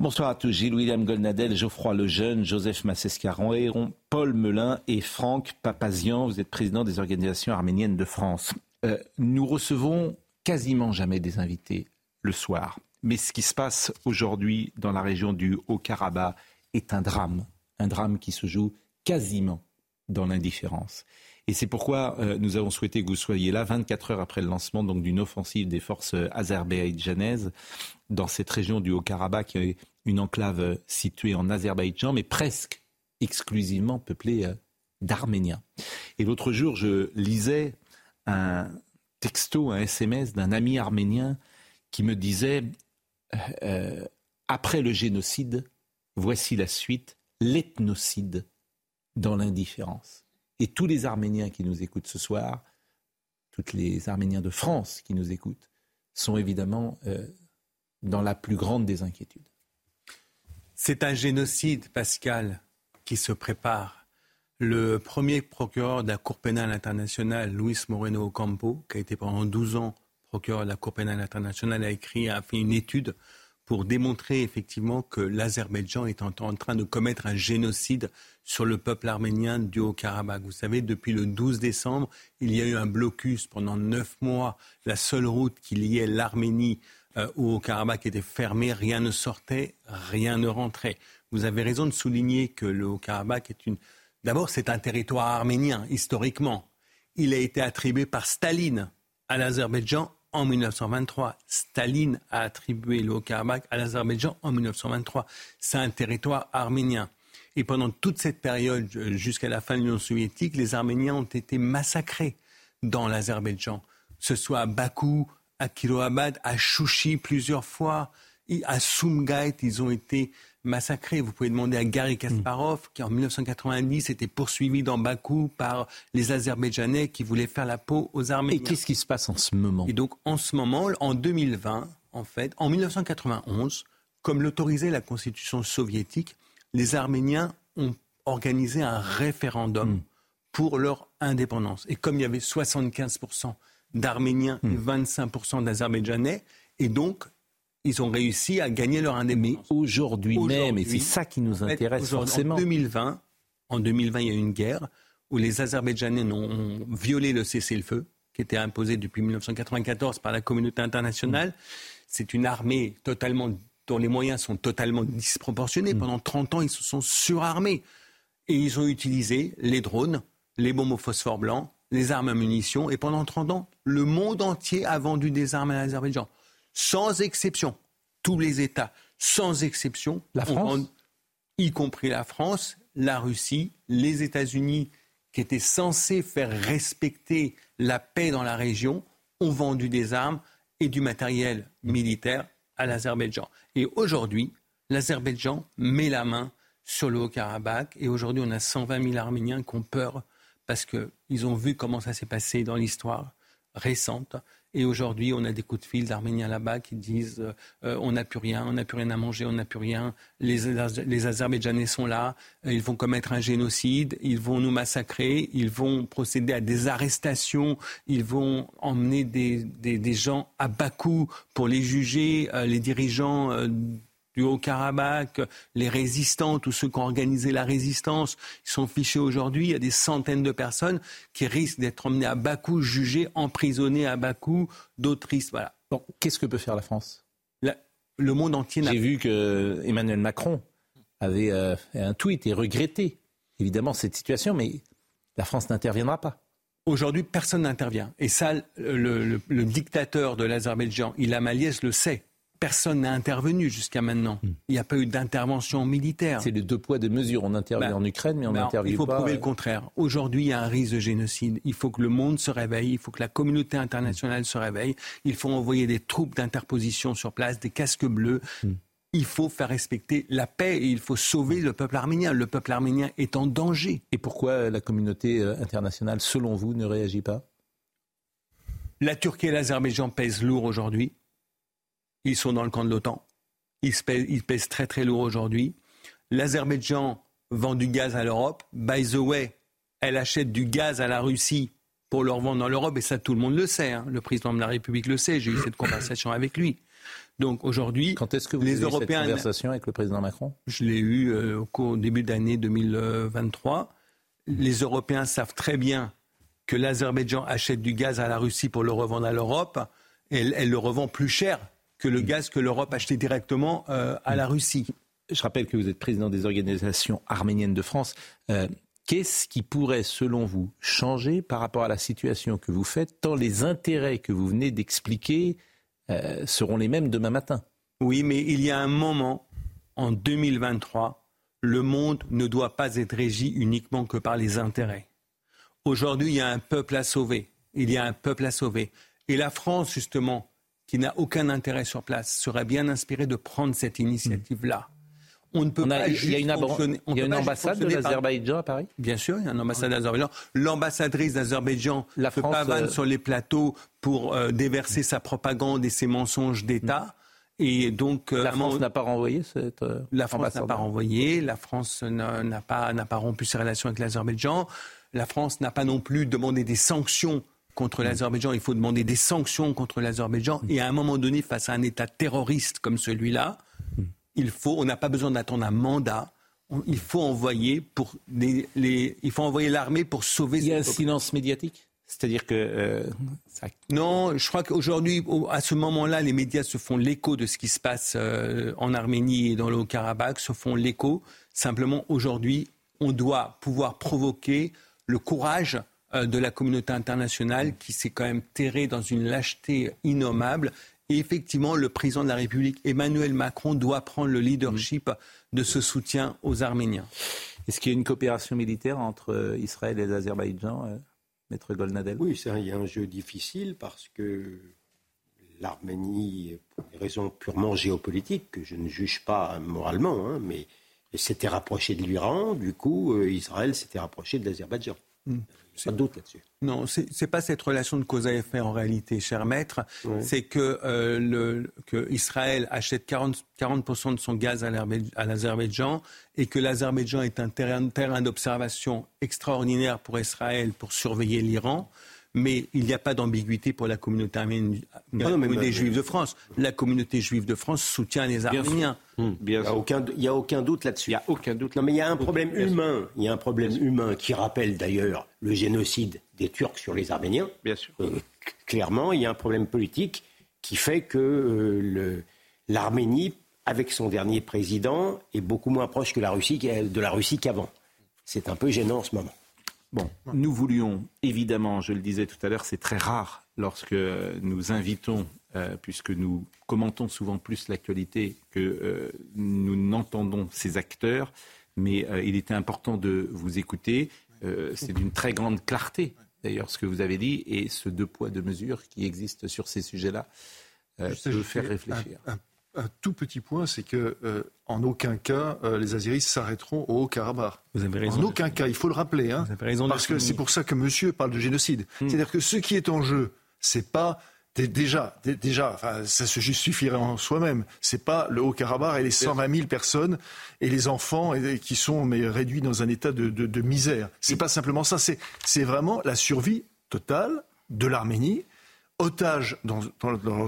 Bonsoir à tous. Gilles William Golnadel, Geoffroy Lejeune, Joseph Massescaron, Paul Melun et Franck Papazian. Vous êtes président des organisations arméniennes de France. Euh, nous recevons quasiment jamais des invités le soir. Mais ce qui se passe aujourd'hui dans la région du Haut-Karabakh est un drame. Un drame qui se joue quasiment dans l'indifférence. Et c'est pourquoi euh, nous avons souhaité que vous soyez là 24 heures après le lancement d'une offensive des forces euh, azerbaïdjanaises dans cette région du Haut-Karabakh, qui est une enclave euh, située en Azerbaïdjan, mais presque exclusivement peuplée d'Arméniens. Et l'autre jour, je lisais un texto, un SMS d'un ami arménien qui me disait après le génocide, voici la suite, l'ethnocide dans l'indifférence. Et tous les Arméniens qui nous écoutent ce soir, tous les Arméniens de France qui nous écoutent, sont évidemment euh, dans la plus grande des inquiétudes. C'est un génocide, Pascal, qui se prépare. Le premier procureur de la Cour pénale internationale, Luis Moreno Ocampo, qui a été pendant 12 ans procureur de la Cour pénale internationale, a écrit, a fait une étude pour démontrer effectivement que l'Azerbaïdjan est en, train de commettre un génocide sur le peuple arménien du Haut-Karabakh. Vous savez, depuis le 12 décembre, il y a eu un blocus pendant neuf mois. La seule route qui liait l'Arménie euh, au Haut-Karabakh était fermée, rien ne sortait, rien ne rentrait. Vous avez raison de souligner que le Haut-Karabakh est une... D'abord, c'est un territoire arménien, historiquement. Il a été attribué par Staline à l'Azerbaïdjan en 1923. Staline a attribué le Haut-Karabakh à l'Azerbaïdjan en 1923. C'est un territoire arménien. Et pendant toute cette période, euh, jusqu'à la fin de l'Union soviétique, les Arméniens ont été massacrés dans l'Azerbaïdjan. Que ce soit à Bakou, à Kiroabad, à Chouchi plusieurs fois, à Sumgait, ils ont été massacrés. Vous pouvez demander à Gary Kasparov, qui en 1990 était poursuivi dans Bakou par les Azerbaïdjanais qui voulaient faire la peau aux Arméniens. Et qu'est-ce qui se passe en ce moment? Et donc, en ce moment, en 2020, en fait, en 1991, comme l'autorisait la constitution soviétique, les Arméniens ont organisé un référendum hmm. pour leur indépendance. Et comme il y avait 75% d'Arméniens et 25% hmm. d'Azerbaïdjanais, et donc ils ont réussi à gagner leur indépendance. Mais aujourd'hui même, et c'est ça qui nous intéresse forcément. En 2020, en 2020, il y a eu une guerre où les Azerbaïdjanais ont violé le cessez-le-feu qui était imposé depuis 1994 par la communauté internationale. C'est une armée totalement dont les moyens sont totalement disproportionnés. Mm. Pendant 30 ans, ils se sont surarmés. Et ils ont utilisé les drones, les bombes au phosphore blanc, les armes à munitions. Et pendant 30 ans, le monde entier a vendu des armes à l'Azerbaïdjan sans exception. Tous les États, sans exception, la France y compris la France, la Russie, les États-Unis, qui étaient censés faire respecter la paix dans la région, ont vendu des armes et du matériel militaire à l'Azerbaïdjan. Et aujourd'hui, l'Azerbaïdjan met la main sur le Haut-Karabakh. Et aujourd'hui, on a 120 000 Arméniens qui ont peur parce qu'ils ont vu comment ça s'est passé dans l'histoire récente. Et aujourd'hui, on a des coups de fil d'Arméniens là-bas qui disent euh, euh, on n'a plus rien, on n'a plus rien à manger, on n'a plus rien. Les, les Azerbaïdjanais sont là, euh, ils vont commettre un génocide, ils vont nous massacrer, ils vont procéder à des arrestations, ils vont emmener des, des, gens à Bakou pour les juger, les dirigeants du Haut-Karabakh, les résistants, tous ceux qui ont organisé la résistance, ils sont fichés aujourd'hui. Il y a des centaines de personnes qui risquent d'être emmenées à Bakou, jugées, emprisonnées à Bakou, d'autres risques. Voilà. Qu'est-ce que peut faire la France? Le monde entier J'ai vu que Emmanuel Macron avait euh, un tweet et regretté évidemment cette situation, mais la France n'interviendra pas. Aujourd'hui, personne n'intervient. Et ça, le, le dictateur de l'Azerbaïdjan, Ilham Aliyev, le sait personne n'a intervenu jusqu'à maintenant. Hmm. Il n'y a pas eu d'intervention militaire. C'est les deux poids, deux mesures. On intervient ben, en Ukraine, mais on n'intervient pas. Il faut prouver le euh, contraire. Aujourd'hui, il y a un risque de génocide. Il faut que le monde se réveille. Il faut que la communauté internationale se réveille. Il faut envoyer des troupes d'interposition sur place, des casques bleus. Hmm. Il faut faire respecter la paix et il faut sauver le peuple arménien. Le peuple arménien est en danger. Et pourquoi la communauté euh, internationale, selon vous, ne réagit pas? La Turquie et l'Azerbaïdjan pèsent lourd aujourd'hui. Ils sont dans le camp de l'OTAN. Ils pèsent, très très lourd aujourd'hui. L'Azerbaïdjan vend du gaz à l'Europe. By the way, elle achète du gaz à la Russie pour le revendre dans l'Europe, et ça tout le monde le sait. Hein. Le président de la République le sait. J'ai eu cette conversation avec lui. Donc aujourd'hui, quand est-ce que vous les avez Européens, cette conversation avec le président Macron? Je l'ai eu euh, au début d'année 2023. Les Européens savent très bien que l'Azerbaïdjan achète du gaz à la Russie pour le revendre à l'Europe. Elle, elle le revend plus cher que le gaz que l'Europe achetait directement euh, à la Russie. Je rappelle que vous êtes président des organisations arméniennes de France. Euh, qu'est-ce qui pourrait, selon vous, changer par rapport à la situation que vous faites, tant les intérêts que vous venez d'expliquer euh, seront les mêmes demain matin? Oui, mais il y a un moment, en 2023, le monde ne doit pas être régi uniquement que par les intérêts. Aujourd'hui, il y a un peuple à sauver. Il y a un peuple à sauver. Et la France, justement, qui n'a aucun intérêt sur place, serait bien inspiré de prendre cette initiative-là. On ne peut pas il y a une, il y a une ambassade de l'Azerbaïdjan à Paris? Bien sûr, il y a une ambassade d'Azerbaïdjan. L'ambassadrice d'Azerbaïdjan ne peut pas vanne euh, sur les plateaux pour euh, déverser sa propagande et ses mensonges d'État. Et donc, euh, la France n'a pas renvoyé cette La France n'a pas renvoyé. La France n'a pas, n'a pas rompu ses relations avec l'Azerbaïdjan. La France n'a pas non plus demandé des sanctions contre l'Azerbaïdjan, il faut demander des sanctions contre l'Azerbaïdjan. Et à un moment donné, face à un État terroriste comme celui-là, il faut, on n'a pas besoin d'attendre un mandat. Il faut envoyer pour les, il faut envoyer l'armée pour sauver. Il y a un silence médiatique? C'est-à-dire que euh, non, je crois qu'aujourd'hui, à ce moment-là, les médias se font l'écho de ce qui se passe euh, en Arménie et dans le Haut-Karabakh, se font l'écho. Simplement, aujourd'hui, on doit pouvoir provoquer le courage de la communauté internationale qui s'est quand même terrée dans une lâcheté innommable. Et effectivement, le président de la République, Emmanuel Macron, doit prendre le leadership de ce soutien aux Arméniens. Est-ce qu'il y a une coopération militaire entre euh, Israël et l'Azerbaïdjan, euh, Maître Golnadel Oui, c'est un, un jeu difficile parce que l'Arménie, pour des raisons purement géopolitiques, que je ne juge pas moralement, hein, mais s'était rapproché de l'Iran, du coup, Israël s'était rapproché de l'Azerbaïdjan. Hmm. Pas de doute là-dessus. Non, ce n'est pas cette relation de cause à effet en réalité, cher maître. C'est que, euh, que, Israël achète 40, 40 de son gaz à l'Azerbaïdjan et que l'Azerbaïdjan est un terrain, terrain d'observation extraordinaire pour Israël pour surveiller l'Iran mais il n'y a pas d'ambiguïté pour la communauté arménienne, ah des Juifs de France. La communauté juive de France soutient les Arméniens. il n'y a, aucun doute là-dessus. Il n'y a aucun doute. Non, mais il y a un problème humain. Il y a un problème humain qui rappelle d'ailleurs le génocide des Turcs sur les Arméniens. Bien sûr. Euh, clairement, il y a un problème politique qui fait que euh, l'Arménie, avec son dernier président, est beaucoup moins proche que la Russie, de la Russie qu'avant. C'est un peu gênant en ce moment. Bon, nous voulions, évidemment, je le disais tout à l'heure, c'est très rare lorsque nous invitons, euh, puisque nous commentons souvent plus l'actualité que euh, nous n'entendons ces acteurs, mais euh, il était important de vous écouter. c'est d'une très grande clarté, d'ailleurs, ce que vous avez dit, et ce deux poids, deux mesures qui existe sur ces sujets-là peut faire réfléchir un tout petit point, c'est que euh, en aucun cas euh, les Azeris s'arrêteront au Haut-Karabakh. Vous avez raison. En aucun cas, il faut le rappeler, hein, parce que c'est pour ça que Monsieur parle de génocide. Hmm. C'est-à-dire que ce qui est en jeu, c'est pas déjà, déjà, enfin, ça se justifierait en soi-même. C'est pas le Haut-Karabakh et les 120 000 personnes et les enfants qui sont mais réduits dans un état de, de, de misère. C'est pas simplement ça. C'est vraiment la survie totale de l'Arménie otages dans,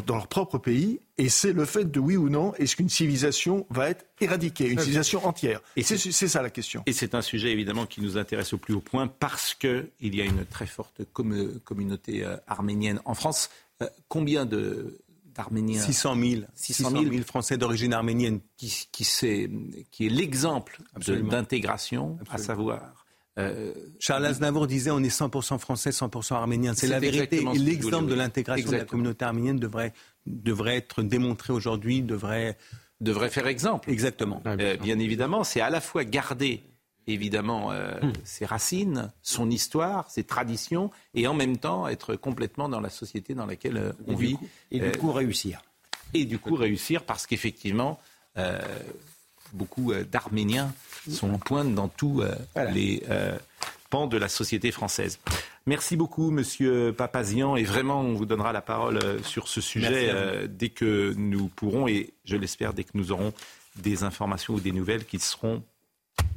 leur propre pays, et c'est le fait de oui ou non, est-ce qu'une civilisation va être éradiquée, une civilisation entière Et c'est ça la question. Et c'est un sujet évidemment qui nous intéresse au plus haut point parce qu'il y a une très forte communauté euh, arménienne en France. Euh, combien de d'Arméniens 600 000. 600 000, Français d'origine arménienne. Qui, qui, qui est l'exemple d'intégration, à savoir Euh, Charles Aznavour disait on est 100% français, 100% arménien. C'est la vérité. L'exemple de l'intégration de la communauté arménienne devrait, devrait être démontré aujourd'hui, devrait... Devrait faire exemple. Exactement. Euh, bien évidemment, c'est à la fois garder évidemment euh, hmm. ses racines, son histoire, ses traditions, et en même temps être complètement dans la société dans laquelle on vit. et du coup réussir. Et du coup réussir parce qu'effectivement, beaucoup d'Arméniens sont en pointe dans tous euh, les euh, pans de la société française. Merci beaucoup, Monsieur Papazian, et vraiment, on vous donnera la parole euh, sur ce sujet dès que nous pourrons, et je l'espère, dès que nous aurons des informations ou des nouvelles qui seront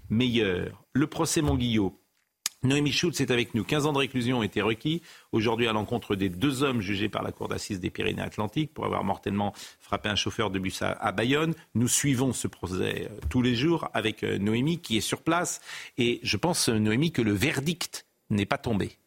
meilleures. Le procès Monguillot Noémie Schultz est avec nous. 15 ans de réclusion ont été requis aujourd'hui à l'encontre des deux hommes jugés par la Cour d'assises des Pyrénées-Atlantiques pour avoir mortellement frappé un chauffeur de bus à, Bayonne. Nous suivons ce procès euh, tous les jours avec euh, Noémie qui est sur place. Et je pense, euh, Noémie, que le verdict n'est pas tombé.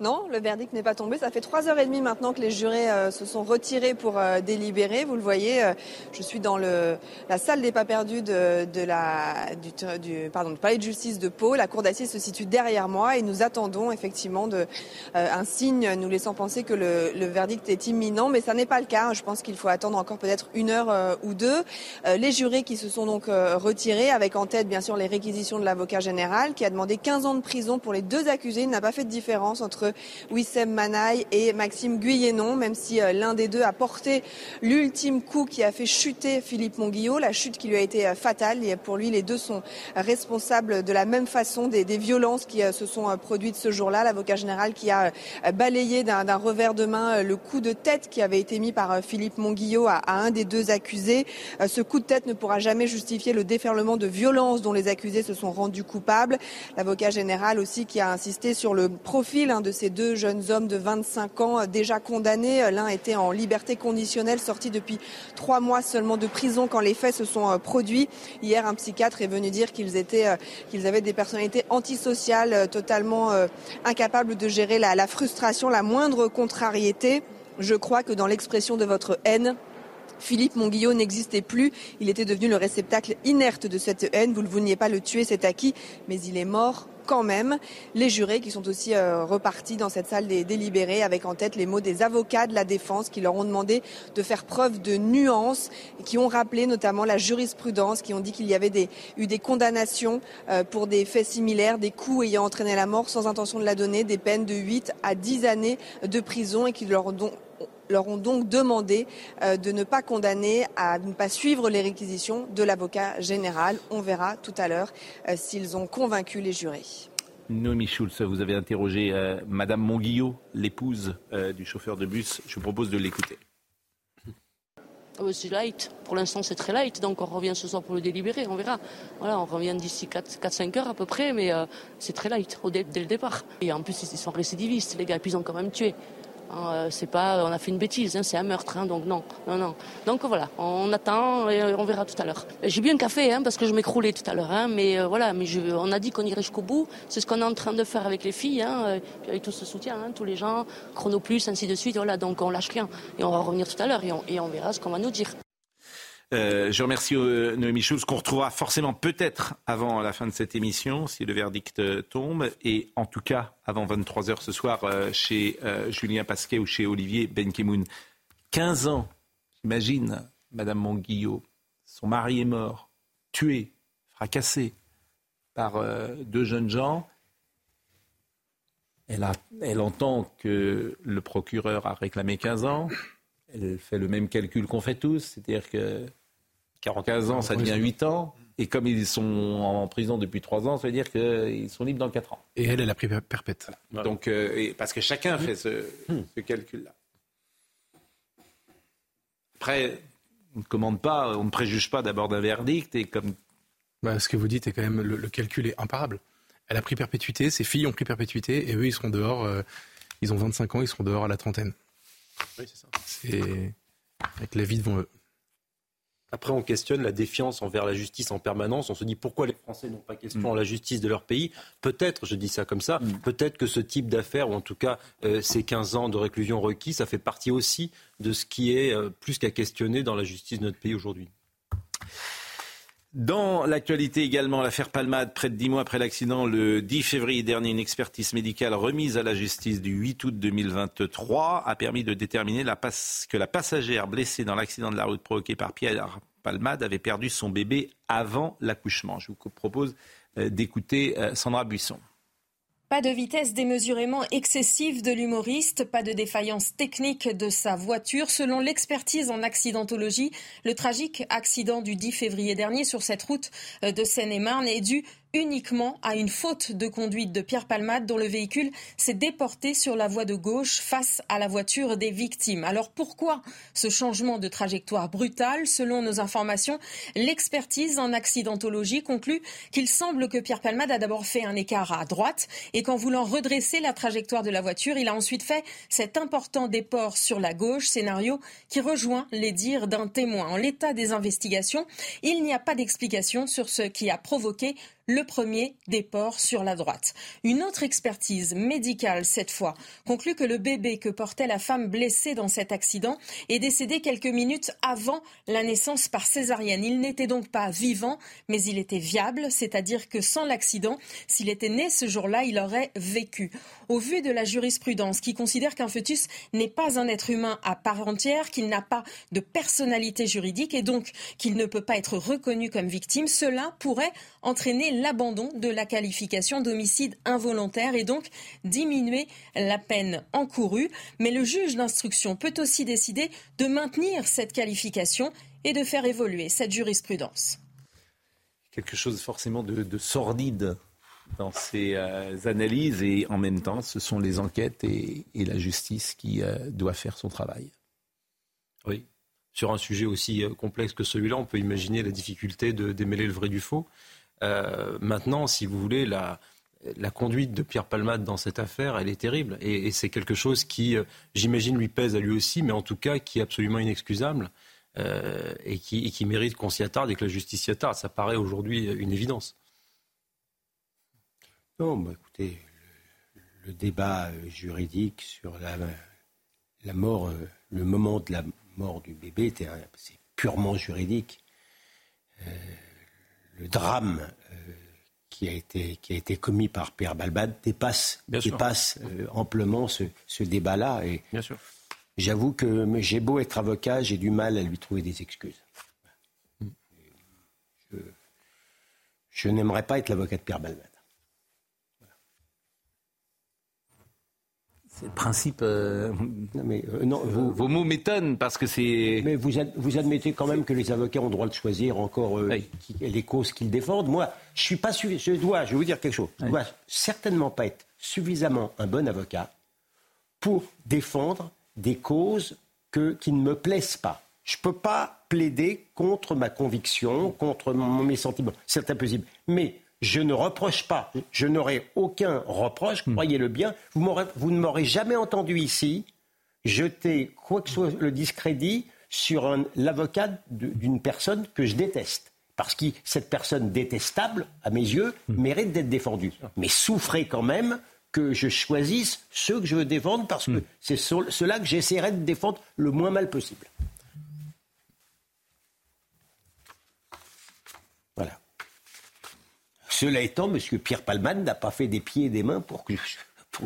Non, le verdict n'est pas tombé. Ça fait trois heures et demie maintenant que les jurés euh, se sont retirés pour euh, délibérer. Vous le voyez, euh, je suis dans le, la salle des pas perdus de, de la, du, du, pardon, du palais de justice de Pau. La cour d'assises se situe derrière moi et nous attendons effectivement de, un signe nous laissant penser que le, le verdict est imminent, mais ça n'est pas le cas. Je pense qu'il faut attendre encore peut-être une heure ou deux. les jurés qui se sont donc retirés, avec en tête bien sûr les réquisitions de l'avocat général, qui a demandé 15 ans de prison pour les deux accusés. Il n'a pas fait de différence entre Wissem Manaï et Maxime Guyénon, même si euh, l'un des deux a porté l'ultime coup qui a fait chuter Philippe Monguillot, la chute qui lui a été euh, fatale. Pour lui, les deux sont responsables de la même façon des, violences qui euh, se sont produites ce jour-là. L'avocat général qui a balayé d'un revers de main le coup de tête qui avait été mis par Philippe Monguillot à, un des deux accusés. Ce coup de tête ne pourra jamais justifier le déferlement de violence dont les accusés se sont rendus coupables. L'avocat général aussi qui a insisté sur le profil hein, de ces deux jeunes hommes de 25 ans euh, déjà condamnés. L'un était en liberté conditionnelle, sorti depuis trois mois seulement de prison quand les faits se sont euh, produits. Hier, un psychiatre est venu dire qu'ils étaient, euh, qu'ils avaient des personnalités antisociales, totalement incapables de gérer la, la frustration, la moindre contrariété. Je crois que dans l'expression de votre haine, Philippe Monguillot n'existait plus. Il était devenu le réceptacle inerte de cette haine. Vous ne vouliez pas le tuer, c'est acquis, mais il est mort quand même les jurés qui sont aussi euh, repartis dans cette salle des délibérés avec en tête les mots des avocats de la défense qui leur ont demandé de faire preuve de nuance et qui ont rappelé notamment la jurisprudence, qui ont dit qu'il y avait eu des condamnations euh, pour des faits similaires, des coups ayant entraîné la mort sans intention de la donner, des peines de 8 à 10 années de prison et qui leur ont leur ont donc demandé euh, de ne pas condamner, à ne pas suivre les réquisitions de l'avocat général. On verra tout à l'heure euh, s'ils ont convaincu les jurés. Noémie Schulz, vous avez interrogé euh, Madame Monguillot, l'épouse du chauffeur de bus. Je vous propose de l'écouter. Oh, c'est light. Pour l'instant, c'est très light. Donc, on revient ce soir pour le délibérer. On verra. Voilà, on revient d'ici 4-5 heures à peu près. Mais c'est très light dès, le départ. Et en plus, ils sont récidivistes, les gars. puis, ils ont quand même tué. Hein, euh, c'est pas, on a fait une bêtise, hein, c'est un meurtre, hein, donc non, non, non. Donc voilà, on attend et on verra tout à l'heure. J'ai bu un café, parce que je m'écroulais tout à l'heure, mais euh, voilà, mais on a dit qu'on irait jusqu'au bout. C'est ce qu'on est en train de faire avec les filles, euh, avec tout ce soutien, tous les gens, Chronoplus, ainsi de suite. Voilà, donc on lâche rien et on va revenir tout à l'heure et on verra ce qu'on va nous dire. Euh, je remercie euh, Noémie Schulz, qu'on retrouvera forcément peut-être avant la fin de cette émission, si le verdict euh, tombe, et en tout cas avant 23h ce soir chez Julien Pasquet ou chez Olivier Benkemoun. 15 ans, j'imagine, Madame Monguillot, son mari est mort, tué, fracassé par deux jeunes gens. Elle, entend que le procureur a réclamé 15 ans. Elle fait le même calcul qu'on fait tous, c'est-à-dire que 15 ans, ça devient 8 ans. Et comme ils sont en prison depuis 3 ans, ça veut dire qu'ils sont libres dans 4 ans. Et elle, elle a pris perpète. Donc, euh, parce que chacun fait ce, calcul-là. Après, on ne commande pas, on ne préjuge pas d'abord d'un verdict. Et comme... Bah, ce que vous dites est quand même, le, calcul est imparable. Elle a pris perpétuité, ses filles ont pris perpétuité, et eux, ils seront dehors, euh, ils ont 25 ans, ils seront dehors à la trentaine. Oui, c'est ça. C'est avec la vie devant eux. Après, on questionne la défiance envers la justice en permanence. On se dit pourquoi les Français n'ont pas question mm. la justice de leur pays. Peut-être, je dis ça comme ça, mm. peut-être que ce type d'affaires, ou en tout cas euh, ces 15 ans de réclusion requis, ça fait partie aussi de ce qui est euh, plus qu'à questionner dans la justice de notre pays aujourd'hui. Dans l'actualité également, l'affaire Palmade, près de dix mois après l'accident, le 10 février dernier, une expertise médicale remise à la justice du 8 août 2023 a permis de déterminer que la passagère blessée dans l'accident de la route provoqué par Pierre Palmade avait perdu son bébé avant l'accouchement. Je vous propose euh, d'écouter euh, Sandra Buisson. Pas de vitesse démesurément excessive de l'humoriste, pas de défaillance technique de sa voiture. Selon l'expertise en accidentologie, le tragique accident du 10 février dernier sur cette route euh, de Seine-et-Marne est dû uniquement à une faute de conduite de Pierre Palmade dont le véhicule s'est déporté sur la voie de gauche face à la voiture des victimes. Alors pourquoi ce changement de trajectoire brutal? Selon nos informations, l'expertise en accidentologie conclut qu'il semble que Pierre Palmade a d'abord fait un écart à droite et qu'en voulant redresser la trajectoire de la voiture, il a ensuite fait cet important déport sur la gauche, scénario qui rejoint les dires d'un témoin. En l'état des investigations, il n'y a pas d'explication sur ce qui a provoqué le premier déport sur la droite. Une autre expertise médicale, cette fois, conclut que le bébé que portait la femme blessée dans cet accident est décédé quelques minutes avant la naissance par césarienne. Il n'était donc pas vivant, mais il était viable, c'est-à-dire que sans l'accident, s'il était né ce jour-là, il aurait vécu. Au vu de la jurisprudence qui considère qu'un fœtus n'est pas un être humain à part entière, qu'il n'a pas de personnalité juridique et donc qu'il ne peut pas être reconnu comme victime, cela pourrait entraîner l'abandon de la qualification d'homicide involontaire et donc diminuer la peine encourue. Mais le juge d'instruction peut aussi décider de maintenir cette qualification et de faire évoluer cette jurisprudence. Quelque chose forcément de, sordide dans ces euh, analyses et en même temps, ce sont les enquêtes et, la justice qui euh, doit faire son travail. Oui. Sur un sujet aussi euh, complexe que celui-là, on peut imaginer la difficulté de démêler le vrai du faux. Euh, maintenant, si vous voulez, la, conduite de Pierre Palmade dans cette affaire, elle est terrible. Et, c'est quelque chose qui, euh, j'imagine, lui pèse à lui aussi, mais en tout cas qui est absolument inexcusable euh, et, qui, mérite qu'on s'y attarde et que la justice s'y attarde. Ça paraît aujourd'hui une évidence. Non, bah, écoutez, le, débat juridique sur la, mort, le moment de la mort du bébé, c'est purement juridique le drame euh, qui, a été, qui a été commis par Pierre Balbade dépasse, dépasse euh, amplement ce, débat-là. Et Bien sûr. J'avoue que j'ai beau être avocat, j'ai du mal à lui trouver des excuses. Je, je n'aimerais pas être l'avocat de Pierre Balbade. C'est le principe. Euh, mais, euh, non, vos, mots m'étonnent parce que c'est. Mais vous, vous admettez quand même que les avocats ont le droit de choisir encore euh, les causes qu'ils défendent. Moi, je suis pas Je dois, je vais vous dire quelque chose. Je dois certainement pas être suffisamment un bon avocat pour défendre des causes que, qui ne me plaisent pas. Je ne peux pas plaider contre ma conviction, contre mes sentiments. C'est impossible. Mais je ne reproche pas, je n'aurai aucun reproche, hmm. croyez-le bien. Vous, vous ne m'aurez jamais entendu ici jeter quoi que soit le discrédit sur l'avocat d'une personne que je déteste. Parce que cette personne détestable, à mes yeux, hmm. mérite d'être défendue. Mais souffrez quand même que je choisisse ceux que je veux défendre parce que hmm. c'est ceux-là que j'essaierai de défendre le moins mal possible. Cela étant, M. Pierre Palman n'a pas fait des pieds et des mains pour que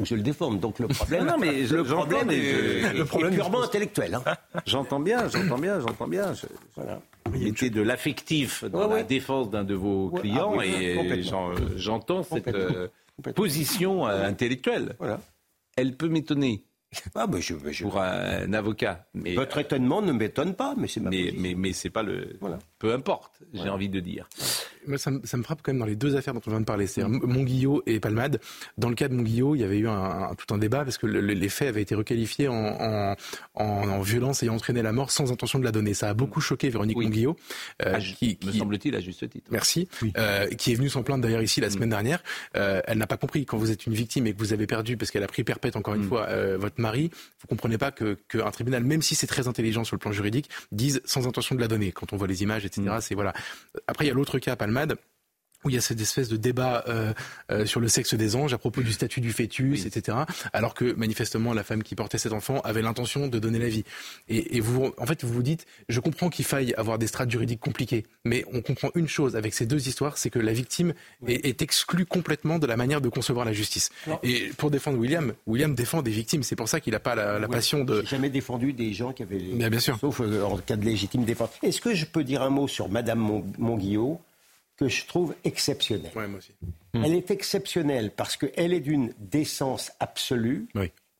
je, le défende. Donc le problème, non, mais le problème, est, le problème purement intellectuel. Hein. J'entends bien, j'entends bien, j'entends bien. voilà. Il était de l'affectif dans la défense d'un de vos clients ah et j'entends cette euh, position euh, intellectuelle. Voilà. Elle peut m'étonner. Ah, bah, je, Pour un avocat. Mais, Votre étonnement ne m'étonne pas, mais c'est mais, mais, mais, c'est pas le. Voilà. Peu importe, j'ai envie de dire. Ça, me frappe quand même dans les deux affaires dont on vient de parler, c'est Montguillot et Palmade. Dans le cas de Montguillot, il y avait eu un, tout un débat parce que les faits avaient été requalifiés en, en, violence ayant entraîné la mort sans intention de la donner. Ça a beaucoup choqué Véronique oui. Euh, qui, me semble-t-il à juste titre. Merci. Euh, qui est venue s'en plaindre d'ailleurs ici la mm. semaine dernière. Euh, elle n'a pas compris quand vous êtes une victime et que vous avez perdu parce qu'elle a pris perpète encore une mm. fois votre mari. Vous comprenez pas que qu'un tribunal, même si c'est très intelligent sur le plan juridique, dise sans intention de la donner. Quand on voit les images, etc. Mm. C'est voilà. Après, il y a l'autre cas, Palmade où il y a cette espèce de débat euh, euh, sur le sexe des anges à propos du statut du fœtus, etc. Alors que manifestement la femme qui portait cet enfant avait l'intention de donner la vie. Et, vous, en fait, vous vous dites, je comprends qu'il faille avoir des strates juridiques compliquées, mais on comprend une chose avec ces deux histoires, c'est que la victime est, exclue complètement de la manière de concevoir la justice. Et pour défendre William, William défend des victimes. C'est pour ça qu'il n'a pas la, passion de. jamais défendu des gens qui avaient. bien sûr. Sauf euh, en cas de légitime défense. Est-ce que je peux dire un mot sur Madame Monguillot que je trouve exceptionnelle. moi aussi. Elle est exceptionnelle parce qu'elle est d'une décence absolue.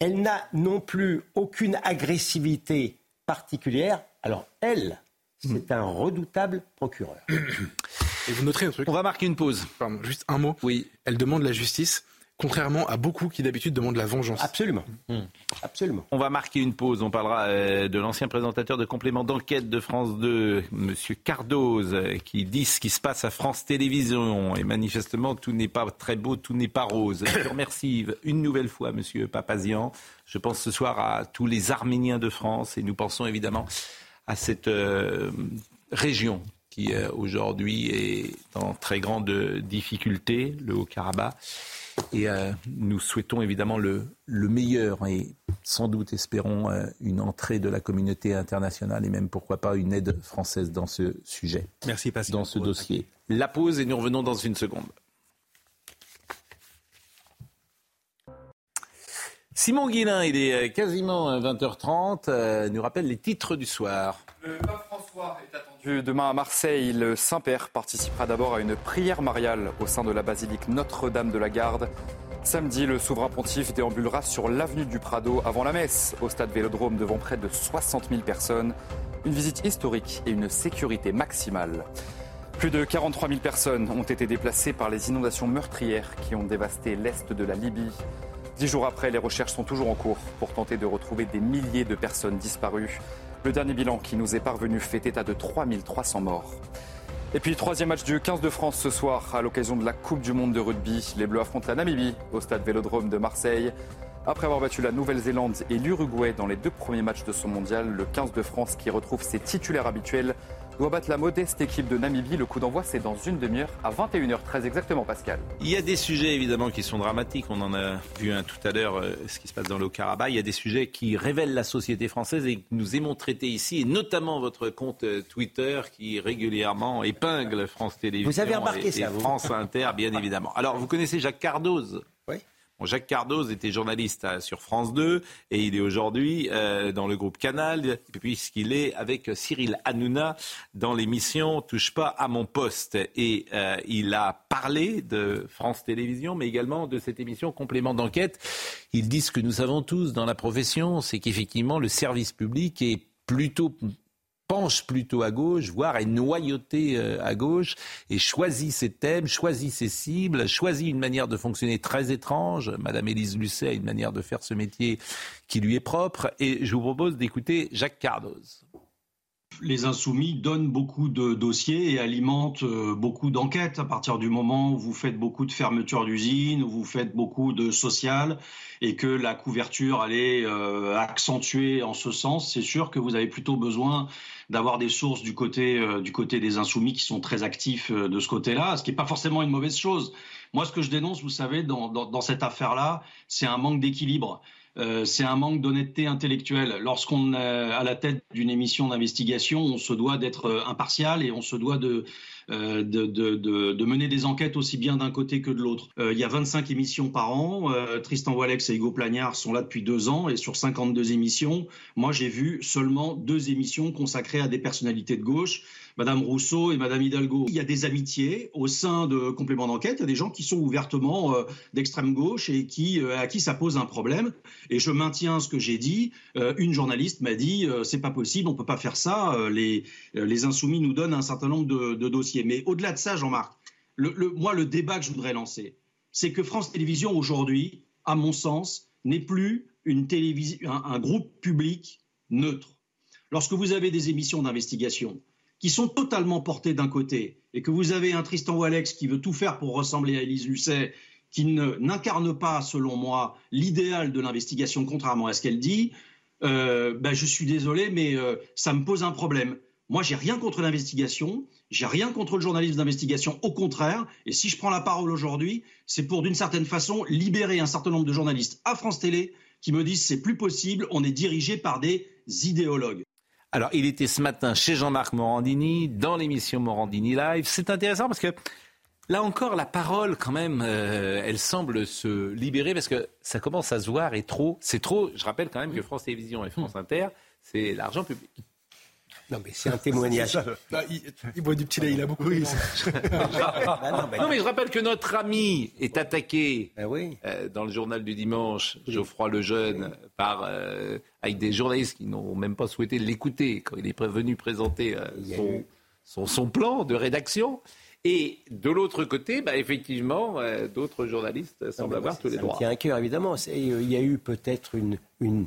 Elle n'a non plus aucune agressivité particulière. Alors elle, c'est un redoutable procureur. Et vous noterez un truc. On va marquer une pause. Pardon, juste un mot. Oui. Elle demande la justice contrairement à beaucoup qui d'habitude demandent la vengeance. Absolument. Hmm. Absolument. On va marquer une pause. On parlera euh, de l'ancien présentateur de complément d'enquête de France 2, Monsieur Cardoz, qui dit ce qui se passe à France Télévisions. Et manifestement, tout n'est pas très beau, tout n'est pas rose. Je remercie une nouvelle fois Monsieur Papazian. Je pense ce soir à tous les Arméniens de France et nous pensons évidemment à cette euh, région qui euh, aujourd'hui est en très grande difficulté, le Haut-Karabakh. Et euh, nous souhaitons évidemment le, meilleur et sans doute espérons euh, une entrée de la communauté internationale et même pourquoi pas une aide française dans ce sujet. Merci Pascal. Dans ce dossier. La pause et nous revenons dans une seconde. Simon Guillain, il est euh, quasiment 20h30, nous rappelle les titres du soir. Le pape François est attendu demain à Marseille. Le Saint-Père participera d'abord à une prière mariale au sein de la basilique Notre-Dame de la Garde. Samedi, le souverain pontife déambulera sur l'avenue du Prado avant la messe, au stade Vélodrome devant près de 60 000 personnes. Une visite historique et une sécurité maximale. Plus de 43 000 personnes ont été déplacées par les inondations meurtrières qui ont dévasté l'est de la Libye. Dix jours après, les recherches sont toujours en cours pour tenter de retrouver des milliers de personnes disparues. Le dernier bilan qui nous est parvenu fait état de 3300 morts. Et puis, troisième match du 15 de France ce soir, à l'occasion de la Coupe du Monde de rugby. Les Bleus affrontent la Namibie au stade Vélodrome de Marseille. Après avoir battu la Nouvelle-Zélande et l'Uruguay dans les deux premiers matchs de son mondial, le 15 de France, qui retrouve ses titulaires habituels, doit battre la modeste équipe de Namibie. Le coup d'envoi, c'est dans une demi-heure à 21h13 exactement, Pascal. Il y a des sujets évidemment qui sont dramatiques. On en a vu un tout à l'heure, euh, ce qui se passe dans le Haut-Karabakh. Il y a des sujets qui révèlent la société française et que nous aimons traiter ici, et notamment votre compte euh, Twitter qui régulièrement épingle France Télévisions vous avez remarqué ça, France Inter, bien évidemment. Alors, vous connaissez Jacques Cardoz? Jacques Cardoz était journaliste sur France 2 et il est aujourd'hui euh, dans le groupe Canal puisqu'il est avec Cyril Hanouna dans l'émission Touche pas à mon poste. Et euh, il a parlé de France Télévisions mais également de cette émission Complément d'enquête. Ils disent que nous savons tous dans la profession, c'est qu'effectivement le service public est plutôt plutôt à gauche, voire est noyauté euh, à gauche, et choisit ses thèmes, choisit ses cibles, choisit une manière de fonctionner très étrange. Madame Élise Lucet a une manière de faire ce métier qui lui est propre. Et je vous propose d'écouter Jacques Cardoz les insoumis donnent beaucoup de dossiers et alimentent euh, beaucoup d'enquêtes à partir du moment où vous faites beaucoup de fermetures d'usines, où vous faites beaucoup de social et que la couverture est euh, accentuée en ce sens, c'est sûr que vous avez plutôt besoin d'avoir des sources du côté, euh, du côté des insoumis qui sont très actifs de ce côté-là, ce qui n'est pas forcément une mauvaise chose. Moi, ce que je dénonce, vous savez, dans, dans cette affaire-là, c'est un manque d'équilibre. Euh, c'est un manque d'honnêteté intellectuelle. Lorsqu'on est à la tête d'une émission d'investigation, on se doit d'être euh, impartial et on se doit de, euh, de, de, mener des enquêtes aussi bien d'un côté que de l'autre. il y a 25 émissions par an. Tristan Walex et Hugo Plagnard sont là depuis deux ans et sur 52 émissions, moi j'ai vu seulement deux émissions consacrées à des personnalités de gauche. Madame Rousseau et Madame Hidalgo. Il y a des amitiés au sein de compléments d'enquête. Il y a des gens qui sont ouvertement euh, d'extrême gauche et qui, euh, à qui ça pose un problème. Et je maintiens ce que j'ai dit. Euh, une journaliste m'a dit c'est pas possible, on peut pas faire ça. les, insoumis nous donnent un certain nombre de dossiers. Mais au-delà de ça, Jean-Marc, le, moi, le débat que je voudrais lancer, c'est que France Télévisions aujourd'hui, à mon sens, n'est plus une télévision, un groupe public neutre. Lorsque vous avez des émissions d'investigation, qui sont totalement portés d'un côté, et que vous avez un Tristan Walex qui veut tout faire pour ressembler à Élise Lucet, qui n'incarne pas, selon moi, l'idéal de l'investigation, contrairement à ce qu'elle dit, euh, ben, je suis désolé, mais euh, ça me pose un problème. moi, j'ai rien contre l'investigation, j'ai rien contre le journalisme d'investigation, au contraire. Et si je prends la parole aujourd'hui, c'est pour, d'une certaine façon, libérer un certain nombre de journalistes à France Télé qui me disent c'est plus possible, on est dirigé par des idéologues. Alors, il était ce matin chez Jean-Marc Morandini, dans l'émission Morandini Live. C'est intéressant parce que là encore, la parole, quand même, euh, elle semble se libérer parce que ça commence à se voir et trop. C'est trop. Je rappelle quand même que France Télévisions et France Inter, c'est l'argent public. Non, mais c'est un témoignage. il, boit du petit lait, il a beaucoup. Oui, ah, non, mais je rappelle que notre ami est attaqué ben euh, dans le journal du dimanche, Geoffroy Lejeune, par, euh, avec des journalistes qui n'ont même pas souhaité l'écouter quand il est venu présenter euh, son, son, plan de rédaction. Et de l'autre côté, bah, effectivement, d'autres journalistes semblent avoir tous les droits. Il y a un cœur, évidemment. Il y a eu peut-être une, une,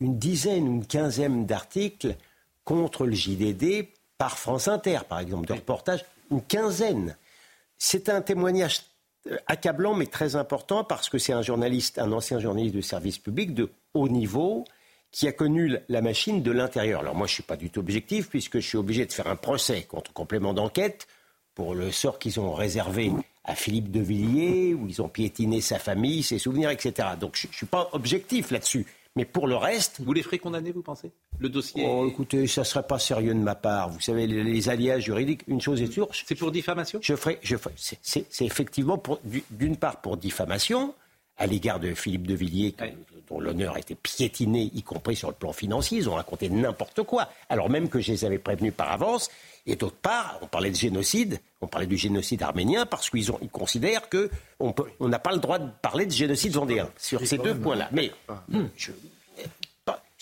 une dizaine, une quinzaine d'articles contre le JDD par France Inter, par exemple, de reportage, une quinzaine. C'est un témoignage euh, accablant mais très important parce que c'est un journaliste, un ancien journaliste de service public de haut niveau qui a connu la machine de l'intérieur. Alors moi je ne suis pas du tout objectif puisque je suis obligé de faire un procès contre complément d'enquête pour le sort qu'ils ont réservé à Philippe de Villiers, où ils ont piétiné sa famille, ses souvenirs, etc. Donc je ne suis pas objectif là-dessus. Mais pour le reste. Vous les ferez condamner, vous pensez? Le dossier. Oh, écoutez, ça ne serait pas sérieux de ma part. Vous savez, les, alliages juridiques, une chose est sûre. C'est pour diffamation? Je ferai. Je c'est, effectivement, d'une part, pour diffamation, à l'égard de Philippe de Villiers, dont l'honneur a été piétiné, y compris sur le plan financier. Ils ont raconté n'importe quoi, alors même que je les avais prévenus par avance. Et d'autre part, on parlait de génocide, on parlait du génocide arménien parce qu'ils ils considèrent qu'on on n'a pas le droit de parler de génocide vendéen sur ces deux points-là. Mais hmm,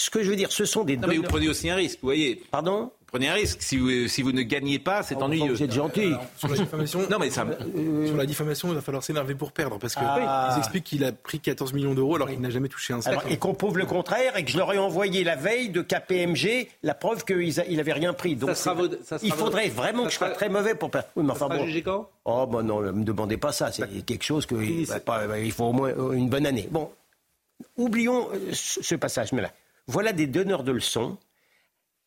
ce que je veux dire, ce sont des. Non, mais vous prenez aussi un risque, vous voyez. Pardon? Prenez un risque. Si vous, si vous ne gagnez pas, c'est ennuyeux. Vous êtes gentil. sur la diffamation, non, mais ça... Euh, sur la diffamation, il va falloir s'énerver pour perdre. Parce qu'ils ah. expliquent qu'il a pris 14 millions d'euros alors qu'il n'a jamais touché un centime. Et qu'on prouve le contraire et que je leur ai envoyé la veille de KPMG la preuve qu'il n'avait rien pris. Donc ça il faudrait vraiment que je sois très mauvais pour perdre. Oui, mais enfin bon. quand? Oh, bon, non, ne me demandez pas ça. C'est quelque chose que. il faut au moins une bonne année. Bon, oublions euh, ce passage. Mais là, voilà des donneurs de leçons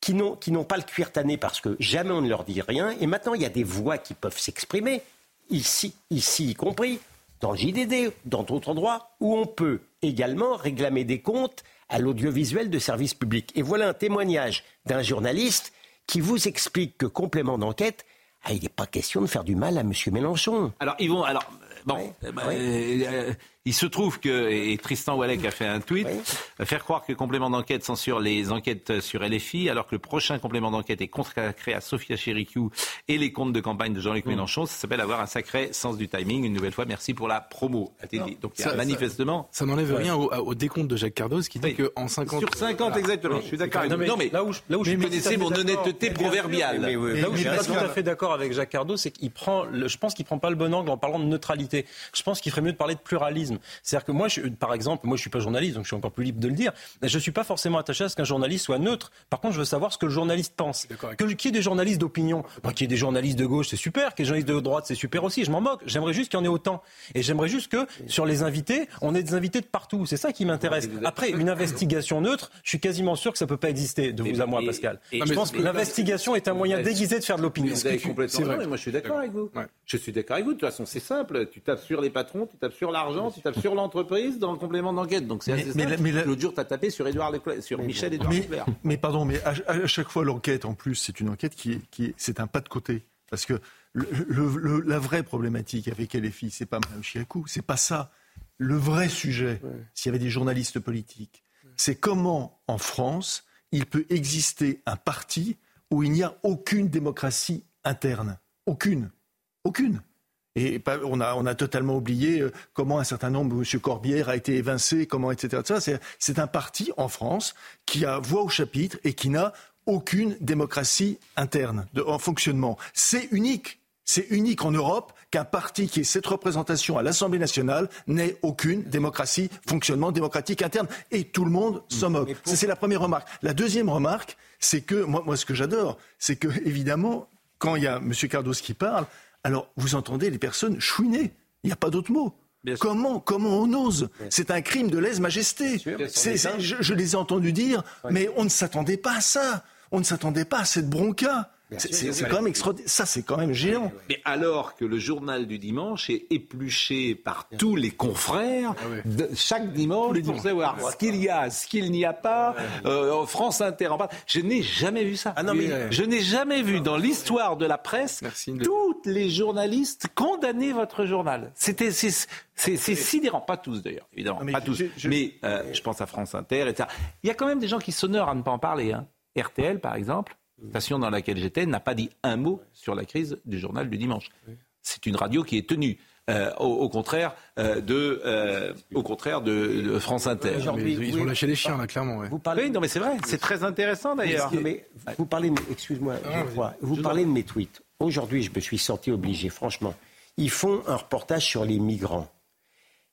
qui n'ont pas le cuir tanné parce que jamais on ne leur dit rien. Et maintenant, il y a des voix qui peuvent s'exprimer, ici, ici y compris, dans JDD, dans d'autres endroits, où on peut également réclamer des comptes à l'audiovisuel de service public. Et voilà un témoignage d'un journaliste qui vous explique que complément d'enquête, ah, il n'est pas question de faire du mal à M. Mélenchon. Alors, ils vont. Alors, bon. Euh, euh, il se trouve que, et Tristan Walek a fait un tweet, faire croire que complément d'enquête censure les enquêtes sur LFI, alors que le prochain complément d'enquête est consacré à Sophia Chéricou et les comptes de campagne de Jean-Luc mm. Mélenchon, ça s'appelle avoir un sacré sens du timing. Une nouvelle fois, merci pour la promo. Donc il y a manifestement... Ça, n'enlève rien au, décompte de Jacques Cardos qui dit qu'en 50... Sur 50, exactement, je suis d'accord. Non, mais, là où, là où je connaissais mon honnêteté proverbiale. là où je suis pas tout à fait d'accord avec Jacques Cardos, c'est qu'il prend, je pense qu'il prend pas le bon angle en parlant de neutralité. Je pense qu'il ferait mieux de parler de pluralisme. C'est-à-dire que moi, je, par exemple, moi je suis pas journaliste, donc je suis encore plus libre de le dire. Je suis pas forcément attaché à ce qu'un journaliste soit neutre. Par contre, je veux savoir ce que le journaliste pense. Que qu'il y ait des journalistes d'opinion, qu'il y ait des journalistes de gauche, c'est super. Qu'il y ait des journalistes de droite, c'est super aussi. Je m'en moque. J'aimerais juste qu'il y en ait autant. Et j'aimerais juste que sur les invités, on ait des invités de partout. C'est ça qui m'intéresse. Après, une investigation neutre, je suis quasiment sûr que ça peut pas exister de vous à moi, Pascal. je pense que l'investigation est un moyen déguisé de faire de l'opinion. C'est complètement Moi, je suis d'accord avec vous. Je suis d'accord avec vous. De toute façon, c'est simple. Tu tapes sur les patrons, tu tapes sur l'argent, tu tapes sur entreprise dans le complément d'enquête. Donc c'est assez mais, simple. Mais, L'autre jour, tu as tapé sur, Edouard sur Michel Leclerc. Mais pardon, mais à, chaque fois, l'enquête, en plus, c'est une enquête qui, qui c'est un pas de côté. Parce que le, la vraie problématique avec LFI, c'est pas Mme Chiakou, c'est pas ça. Le vrai sujet, s'il y avait des journalistes politiques, c'est comment, en France, il peut exister un parti où il n'y a aucune démocratie interne. Aucune. Aucune. Et on a, on a totalement oublié euh, comment un certain nombre, M. Corbière a été évincé, comment, etc. C'est un parti en France qui a voix au chapitre et qui n'a aucune démocratie interne de, en fonctionnement. C'est unique. C'est unique en Europe qu'un parti qui ait cette représentation à l'Assemblée nationale n'ait aucune démocratie, fonctionnement démocratique interne. Et tout le monde s'en moque. C'est la première remarque. La deuxième remarque, c'est que, moi, moi ce que j'adore, c'est que, évidemment, quand il y a M. Cardos qui parle, alors vous entendez les personnes chouiner. Il n'y a pas d'autre mot. Comment, comment on ose C'est un crime de lèse-majesté. Je, je, les ai entendus dire, mais on ne s'attendait pas à ça. On ne s'attendait pas à cette bronca. C'est quand même extraordinaire. Ça, c'est quand même géant. Mais alors que le journal du dimanche est épluché par tous les confrères, de, chaque dimanche, pour savoir ce qu'il y a, ce qu'il n'y a pas, euh, France Inter en parle. Je n'ai jamais vu ça. Ah non, mais... Je n'ai jamais vu dans l'histoire de la presse tous les journalistes condamner votre journal. C'était c'est sidérant, pas tous d'ailleurs, évidemment, mais pas tous. Mais euh, je pense à France Inter, etc. Il y a quand même des gens qui s'honorent à ne pas en parler. Hein. RTL, par exemple, station dans laquelle j'étais, n'a pas dit un mot sur la crise du journal du dimanche. C'est une radio qui est tenue. Euh, au, contraire euh, de, euh, au contraire de, France Inter. ils ont lâché les chiens là, clairement. Vous parlez... Oui, non, mais c'est vrai, c'est très intéressant d'ailleurs. Mais, vous parlez, excuse-moi, ah, vous parlez de mes tweets. Aujourd'hui, je me suis senti obligé, franchement. Ils font un reportage sur les migrants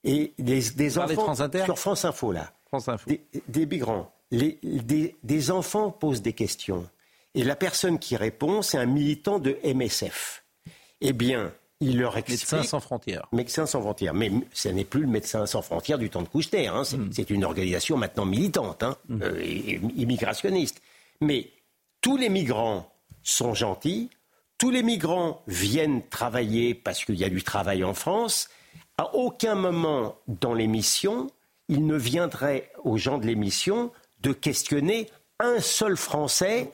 et des, des enfants sur France Info là. France Info. Des, migrants. Les, des, des enfants posent des questions. Et la personne qui répond, c'est un militant de MSF. Eh bien, il leur explique. Médecins sans frontières. Médecins sans frontières. Mais ce n'est plus le Médecin sans frontières du temps de Kouchner. Hein. Hmm. C'est une organisation maintenant militante, hein, hmm. euh, immigrationniste. Mais tous les migrants sont gentils. Tous les migrants viennent travailler parce qu'il y a du travail en France. À aucun moment dans l'émission, il ne viendrait aux gens de l'émission de questionner un seul Français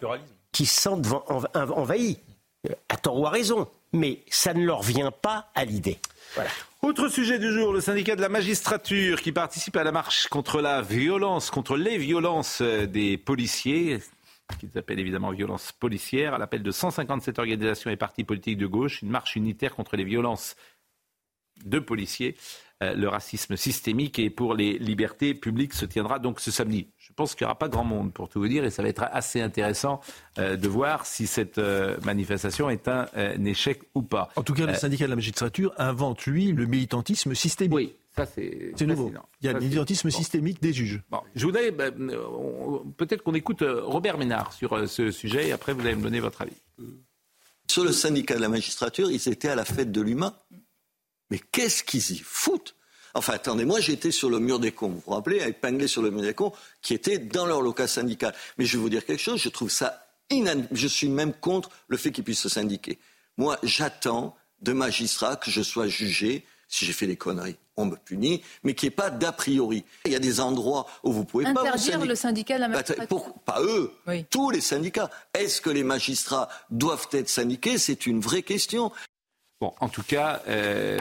qui sentent envahis, à tort ou à raison. Mais ça ne leur vient pas à l'idée. Autre sujet du jour, le syndicat de la magistrature qui participe à la marche contre la violence, contre les violences euh, des policiers, qui s'appelle évidemment violence policière, à l'appel de 157 organisations et partis politiques de gauche, une marche unitaire contre les violences de policiers. Euh, le racisme systémique et pour les libertés publiques se tiendra donc ce samedi. Je pense qu'il n'y aura pas grand monde pour tout vous dire et ça va être assez intéressant euh, de voir si cette euh, manifestation est un, échec ou pas. En tout cas, le syndicat de la magistrature invente, lui, le militantisme systémique. Oui. Ça, c'est nouveau. Il y a le militantisme systémique des juges. je voudrais, ben, peut-être qu'on écoute Robert Ménard sur ce sujet et après vous allez me donner votre avis. Sur le syndicat de la magistrature, ils étaient à la fête de l'humain. Mais qu'est-ce qu'ils y foutent? Enfin, attendez, moi j'étais sur le mur des cons, vous vous rappelez, épinglé sur le mur des cons, qui étaient dans leur local syndical. Mais je vais vous dire quelque chose, je trouve ça inadmissible. Je suis même contre le fait qu'ils puissent se syndiquer. Moi, j'attends de magistrats que je sois jugé si j'ai fait des conneries. On me punit, mais qu'il n'y ait pas d'a priori. Il y a des endroits où vous pouvez pas Interdire le syndicat de la bah, magistrature. pas eux, tous les syndicats. Est-ce que les magistrats doivent être syndiqués? C'est une vraie question. Bon, en tout cas, euh,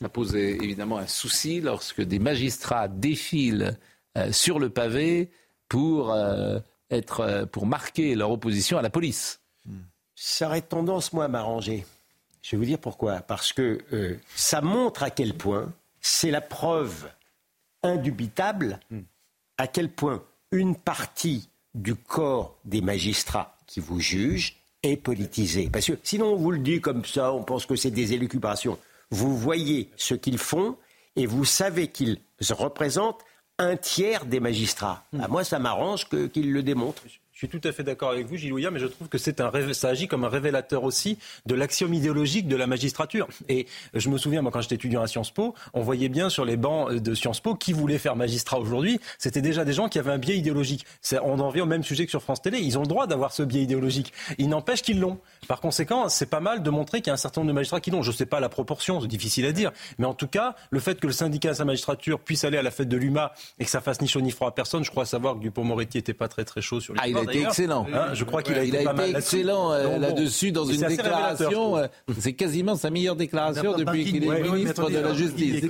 ça pose évidemment un souci lorsque des magistrats défilent euh, sur le pavé pour, euh, être, pour marquer leur opposition à la police. Ça aurait tendance, moi, à m'arranger. Je vais vous dire pourquoi. Parce que ça montre à quel point c'est la preuve indubitable à quel point une partie du corps des magistrats qui vous jugent est politisé. Parce que sinon, on vous le dit comme ça, on pense que c'est des élucubrations. Vous voyez ce qu'ils font et vous savez qu'ils représentent un tiers des magistrats. À ah, moi, ça m'arrange qu'ils le démontrent. Je suis tout à fait d'accord avec vous, Gilles Ouya, mais je trouve que c'est un ça agit comme un révélateur aussi de l'axiome idéologique de la magistrature. Et je me souviens, moi, quand j'étais étudiant à Sciences Po, on voyait bien sur les bancs de Sciences Po qui voulait faire magistrat aujourd'hui. C'était déjà des gens qui avaient un biais idéologique. On en revient au même sujet que sur France Télé. Ils ont le droit d'avoir ce biais idéologique. Il n'empêche qu'ils l'ont. Par conséquent, c'est pas mal de montrer qu'il y a un certain nombre de magistrats qui l'ont. Je ne sais pas la proportion, c'est difficile à dire. Mais en tout cas, le fait que le syndicat de sa magistrature puisse aller à la fête de l'UMA et que ça fasse ni chaud ni froid à personne, je crois savoir que Dupont-Moretti n'était pas très très chaud sur les Ah, été excellent. Hein, je crois qu'il a, été, excellent euh, là-dessus dans une déclaration. Euh, c'est quasiment sa meilleure déclaration depuis qu'il est ministre de la Justice.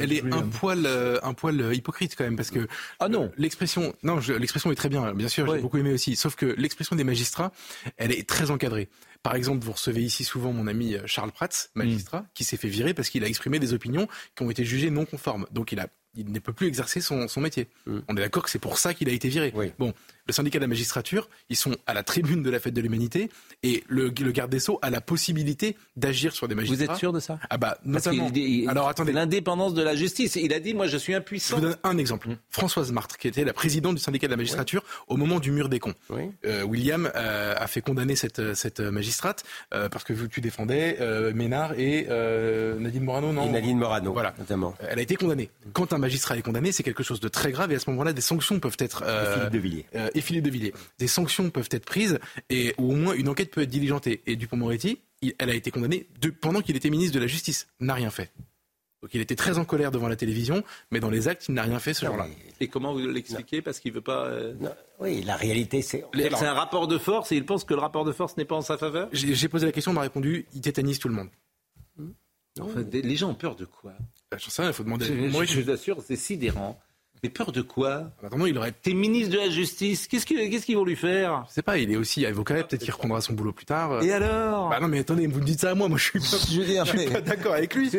Elle est un poil, euh, un poil hypocrite quand même parce que ah non l'expression non l'expression est très bien bien sûr j'ai beaucoup aimé aussi sauf que l'expression des magistrats elle est très encadrée. Par exemple, vous recevez ici souvent mon ami Charles Prats, magistrat, qui s'est fait virer parce qu'il a exprimé des opinions qui ont été jugées non conformes. Donc il a il ne peut plus exercer son, métier. Mm. On est d'accord que c'est pour ça qu'il a été viré. Bon, le syndicat de la magistrature, ils sont à la tribune de la fête de l'humanité et le, garde des sceaux a la possibilité d'agir sur des magistrats. Vous êtes sûr de ça? Ah bah notamment. Alors attendez, l'indépendance de la justice. Il a dit moi je suis impuissant. Je vous donne un exemple. Mm. Françoise Marthe, qui était la présidente du syndicat de la magistrature au moment du mur des cons. Euh, William euh, a fait condamner cette, cette magistrate euh, parce que tu défendais Ménard et Nadine Morano, non Nadine Morano, voilà. notamment. Elle a été condamnée. Quand un magistrat est condamné, c'est quelque chose de très grave et à ce moment-là, des sanctions peuvent être. Philippe de Villiers. Et Philippe de Villiers. Des sanctions peuvent être prises et ou au moins une enquête peut être diligentée. Et Dupont-Moretti, elle a été condamnée pendant qu'il était ministre de la Justice, n'a rien fait. Donc il était très en colère devant la télévision, mais dans les actes, il n'a rien fait ce jour-là. Et comment vous l'expliquez? Parce qu'il ne veut pas. Euh, oui, la réalité, c'est. C'est un rapport de force et il pense que le rapport de force n'est pas en sa faveur? J'ai posé la question, on m'a répondu il tétanise tout le monde. les gens ont peur de quoi? Bah, Je sais, il faut demander. Je vous assure, c'est sidérant. Mais peur de quoi Attends, il aurait. T'es ministre de la Justice. Qu'est-ce qu'ils vont lui faire? Je sais pas. Il est aussi avocat. Peut-être qu'il reprendra son boulot plus tard. Et alors? Bah non, mais attendez, vous me dites ça à moi. Moi, je suis pas, je dire, suis pas d'accord avec lui.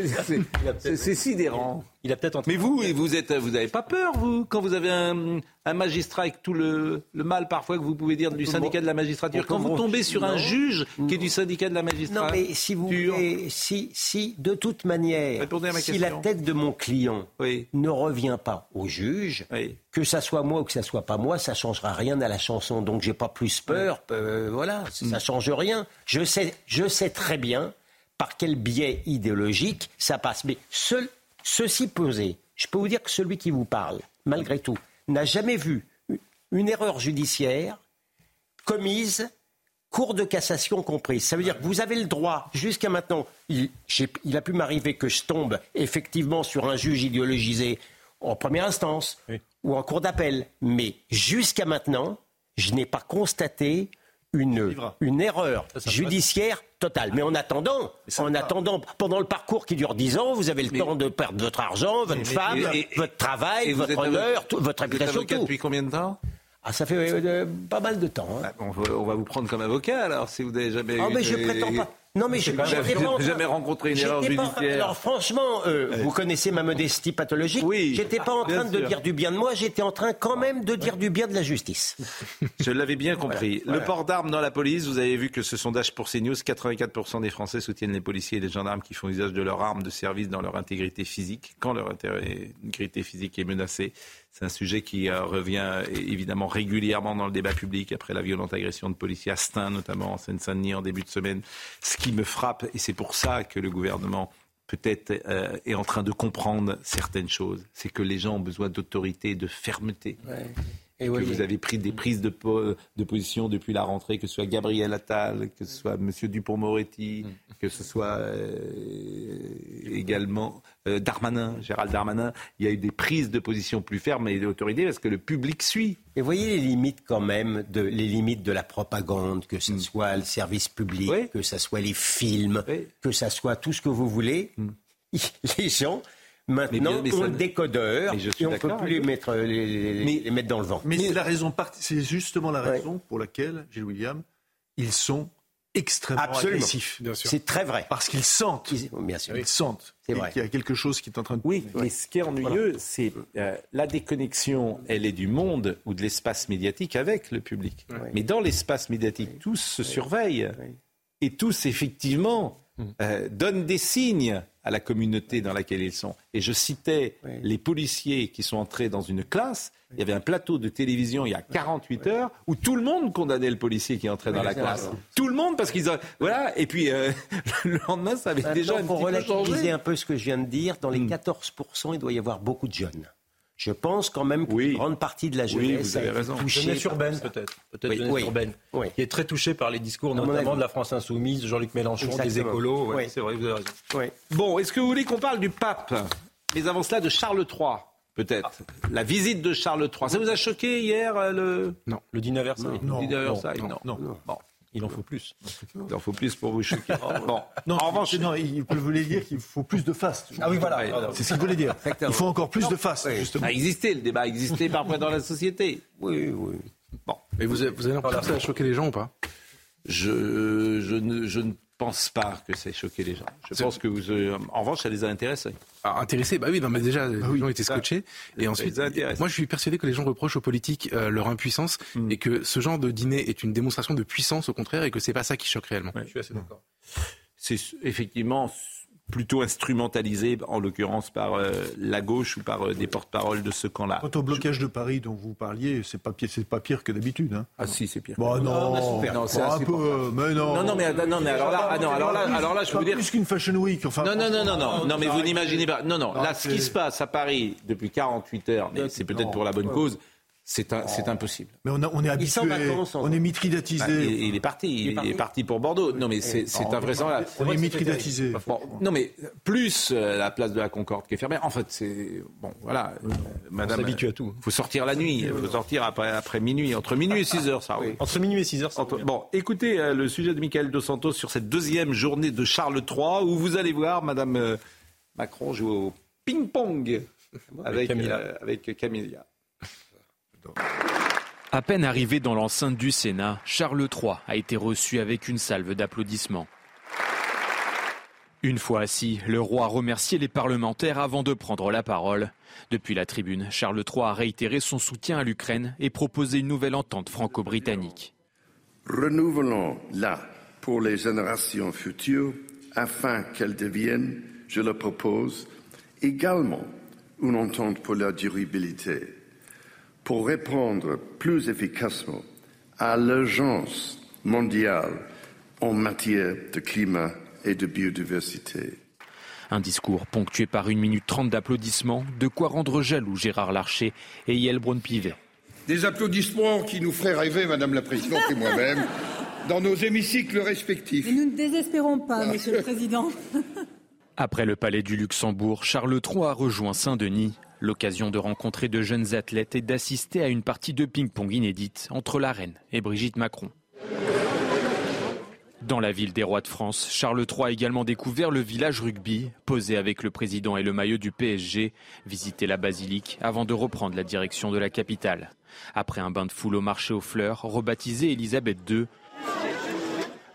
C'est sidérant. Il a peut-être. Mais vous, vous êtes, vous n'avez pas peur, vous, quand vous avez un, un magistrat avec tout le, le, mal parfois que vous pouvez dire du syndicat de la magistrature, quand vous tombez sur un juge qui est du syndicat de la magistrature. Non, mais si vous voulez, si, si de toute manière, si la tête de mon client ne revient pas au juge, que ça soit moi ou que ça soit pas moi, ça changera rien à la chanson. Donc j'ai pas plus peur. Euh, voilà, ça mm. change rien. Je sais, je sais très bien par quel biais idéologique ça passe. Mais seul Ceci posé, je peux vous dire que celui qui vous parle, malgré tout, n'a jamais vu une erreur judiciaire commise, cour de cassation comprise. Ça veut dire que vous avez le droit, jusqu'à maintenant, il, a pu m'arriver que je tombe effectivement sur un juge idéologisé en première instance ou en cour d'appel. Mais jusqu'à maintenant, je n'ai pas constaté une, une erreur judiciaire totale. Mais en attendant, en attendant, pendant le parcours qui dure 10 ans, vous avez le temps de perdre votre argent, votre femme, votre travail, votre honneur, votre réputation. Vous depuis combien de temps? Ah, ça fait euh, pas mal de temps. Hein. Ah, on, va, vous prendre comme avocat alors, si vous n'avez jamais. Ah, mais je prétends pas. Non, mais je n'ai jamais rencontré une erreur judiciaire. alors, franchement, euh, vous connaissez ma modestie pathologique. Oui. J'étais pas en train de dire du bien de moi, j'étais en train quand même de dire du bien de la justice. Je l'avais bien compris. Le port d'armes dans la police, vous avez vu que ce sondage pour CNews, 84% des Français soutiennent les policiers et les gendarmes qui font usage de leurs armes de service dans leur intégrité physique, quand leur intégrité physique est menacée. C'est un sujet qui euh, revient évidemment régulièrement dans le débat public après la violente agression de policiers à Stein, notamment en Seine-Saint-Denis en début de semaine. Ce qui me frappe, et c'est pour ça que le gouvernement peut-être euh, est en train de comprendre certaines choses, c'est que les gens ont besoin d'autorité, de fermeté. Et que vous avez pris des prises de, de, position depuis la rentrée, que ce soit Gabriel Attal, que ce soit M. Dupont-Moretti, mm. que ce soit euh, également euh, Darmanin, Gérald Darmanin. Il y a eu des prises de position plus fermes et d'autorité parce que le public suit. Et voyez les limites quand même, de, les limites de la propagande, que ce mm. soit le service public, que ce soit les films, que ce soit tout ce que vous voulez. Mm. Les gens Maintenant, mais on le décodeur et on ne peut plus les mettre, les, mettre dans le vent. Mais, c'est la raison, c'est justement la raison pour laquelle, Gilles William, ils sont extrêmement agressifs. C'est très vrai. Parce qu'ils sentent. bien sûr. Ils sentent. C'est vrai. Qu'il y a quelque chose qui est en train de. Oui, mais ce qui est ennuyeux, c'est euh, la déconnexion, elle est du monde ou de l'espace médiatique avec le public. Mais dans l'espace médiatique, tous se surveillent. Et tous, effectivement, mm. euh, donnent des signes à la communauté dans laquelle ils sont. Et je citais les policiers qui sont entrés dans une classe. Il y avait un plateau de télévision il y a 48 heures où tout le monde condamnait le policier qui entrait dans la classe. Tout le monde parce qu'ils ont... voilà et puis euh, le lendemain ça avait déjà un pour petit peu un peu ce que je viens de dire, dans les 14 hmm. il doit y avoir beaucoup de jeunes. Je pense quand même qu'une grande partie de la jeunesse oui, vous touchée jeunesse urbaine peut-être, peut-être jeunesse urbaine, qui est très touchée par les discours notamment de la France insoumise, Jean-Luc Mélenchon, des écolos. c'est vrai, vous avez raison. Bon, est-ce que vous voulez qu'on parle du pape? Mais avant cela, de Charles III. Peut-être. La visite de Charles III. Ça vous a choqué hier euh, le... Non. Le dîner Versailles? Non. Le dîner Versailles? Non. non. non. Bon. Il en faut plus. Il en faut plus pour vous choquer. Bon. Non, en revanche, non, il voulait dire qu'il faut plus de face. Ah oui, voilà. C'est ce qu'il voulait dire. Il faut encore plus de face, justement. Ça existait, le débat existait parfois dans la société. Oui, oui. Bon. Mais vous, vous avez l'impression que ça a choqué les gens ou pas? Je, je, ne, je ne pense pas que ça ait choqué les gens. Je pense que vous, euh, en revanche, ça les a intéressés. Ah, intéressés, bah oui, non, mais déjà, ah les gens étaient scotchés. et ensuite, moi, je suis persuadé que les gens reprochent aux politiques euh, leur impuissance hmm. et que ce genre de dîner est une démonstration de puissance, au contraire, et que c'est pas ça qui choque réellement. je suis assez d'accord. C'est effectivement plutôt instrumentalisé, en l'occurrence par euh, la gauche ou par euh, des porte-paroles de ce camp-là. Quant au blocage de Paris dont vous parliez, c'est pas pire, c'est pas pire que d'habitude. Hein. Ah si, c'est pire. Bon, non, non c'est un peu, mais non. Non, non, mais, non, mais alors là, ah, non, alors là, alors là, je peux vous dire plus qu'une fashion week. Enfin, non, non, non, non, non, non, mais vous n'imaginez pas. Non, non. Là, ce qui se passe à Paris depuis 48 heures, mais c'est peut-être pour la bonne cause c'est impossible. Mais on, on est habitué, on est mitridatisé. Bah, il, est parti, il, est parti pour Bordeaux. Non, mais c'est invraisemblable. On est mitridatisé. non, mais plus euh, la place de la Concorde qui est fermée. En fait, c'est bon, voilà. Euh, madame, on s'habitue à tout. Il faut sortir la nuit. Il faut sortir après, après minuit, entre minuit et 6 heures, ça. Oui. Entre minuit et 6 heures. Ça bon, écoutez euh, le sujet de Michael Dos Santos sur cette deuxième journée de Charles III, où vous allez voir Madame Macron jouer au ping-pong avec, avec Camilla. À peine arrivé dans l'enceinte du Sénat, Charles III a été reçu avec une salve d'applaudissements. Une fois assis, le roi a remercié les parlementaires avant de prendre la parole. Depuis la tribune, Charles III a réitéré son soutien à l'Ukraine et proposé une nouvelle entente franco-britannique. Renouvelons-la pour les générations futures afin qu'elle devienne, je le propose, également une entente pour la durabilité pour répondre plus efficacement à l'urgence mondiale en matière de climat et de biodiversité. Un discours ponctué par une minute trente d'applaudissements, de quoi rendre jaloux Gérard Larcher et Yael Braun-Pivet. Des applaudissements qui nous feraient rêver, Madame la Présidente et moi-même, dans nos hémicycles respectifs. Mais nous ne désespérons pas, Monsieur le Président. Après le palais du Luxembourg, Charles III a rejoint Saint-Denis L'occasion de rencontrer de jeunes athlètes et d'assister à une partie de ping-pong inédite entre la reine et Brigitte Macron. Dans la ville des rois de France, Charles III a également découvert le village rugby, posé avec le président et le maillot du PSG, visité la basilique avant de reprendre la direction de la capitale. Après un bain de foule au marché aux fleurs, rebaptisé Élisabeth II,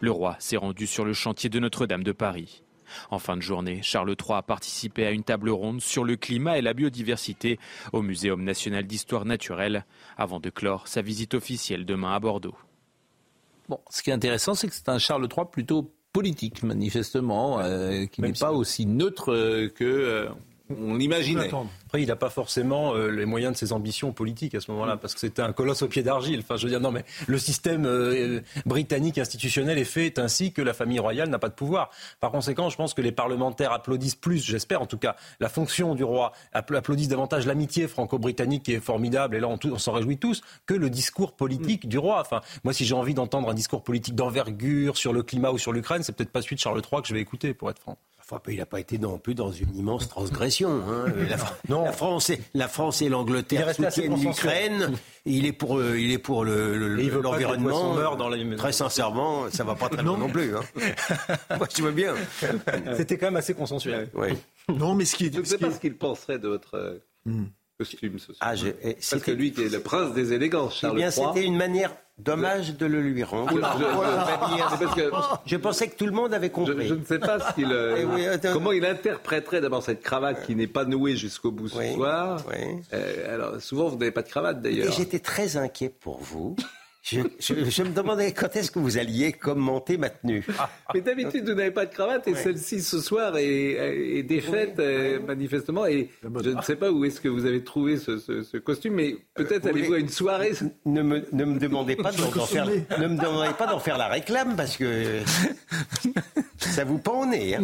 le roi s'est rendu sur le chantier de Notre-Dame de Paris. En fin de journée, Charles III a participé à une table ronde sur le climat et la biodiversité au Muséum national d'histoire naturelle, avant de clore sa visite officielle demain à Bordeaux. Bon, ce qui est intéressant, c'est que c'est un Charles III plutôt politique, manifestement, euh, qui n'est pas aussi neutre que euh, on l'imaginait. Après, il n'a pas forcément euh, les moyens de ses ambitions politiques à ce moment-là, parce que c'était un colosse au pied d'argile. Enfin, je veux dire, non, mais le système euh, britannique institutionnel est fait ainsi que la famille royale n'a pas de pouvoir. Par conséquent, je pense que les parlementaires applaudissent plus, j'espère en tout cas, la fonction du roi, applaudissent davantage l'amitié franco-britannique qui est formidable, et là on, s'en réjouit tous, que le discours politique du roi. Enfin, moi, si j'ai envie d'entendre un discours politique d'envergure sur le climat ou sur l'Ukraine, c'est peut-être pas celui de Charles III que je vais écouter, pour être franc il n'a pas été non plus dans une immense transgression. Hein. La, non. la, France et, la France et l'Angleterre soutiennent l'Ukraine. Il est pour, euh, il est pour l'environnement. Le, très sincèrement, ça va pas très bien non plus. Hein. Moi, tu vois bien. C'était quand même assez consensuel. Oui. Non, mais ce qui, je ne sais pas ce qu'il penserait de votre. Euh, hmm. Costume, ce ah, je, eh, Parce que lui, qui est le prince des élégances, Charles eh bien, C'était une manière Dommage de le lui rendre. Je, pensais que tout le monde avait compris. Je, ne sais pas ce euh, eh comment il interpréterait d'abord cette cravate qui n'est pas nouée jusqu'au bout ce soir. Euh, alors souvent vous n'avez pas de cravate d'ailleurs. J'étais très inquiet pour vous. Je, je, me demandais quand est-ce que vous alliez commenter ma tenue. Mais d'habitude, vous n'avez pas de cravate et celle-ci ce soir est, défaite euh, manifestement. Et je ne sais pas où est-ce que vous avez trouvé ce, costume, mais peut-être euh, allez-vous à une soirée. Ne me, ne me demandez pas d'en faire, ne me demandez pas d'en faire la réclame parce que ça vous pend au nez. Hein.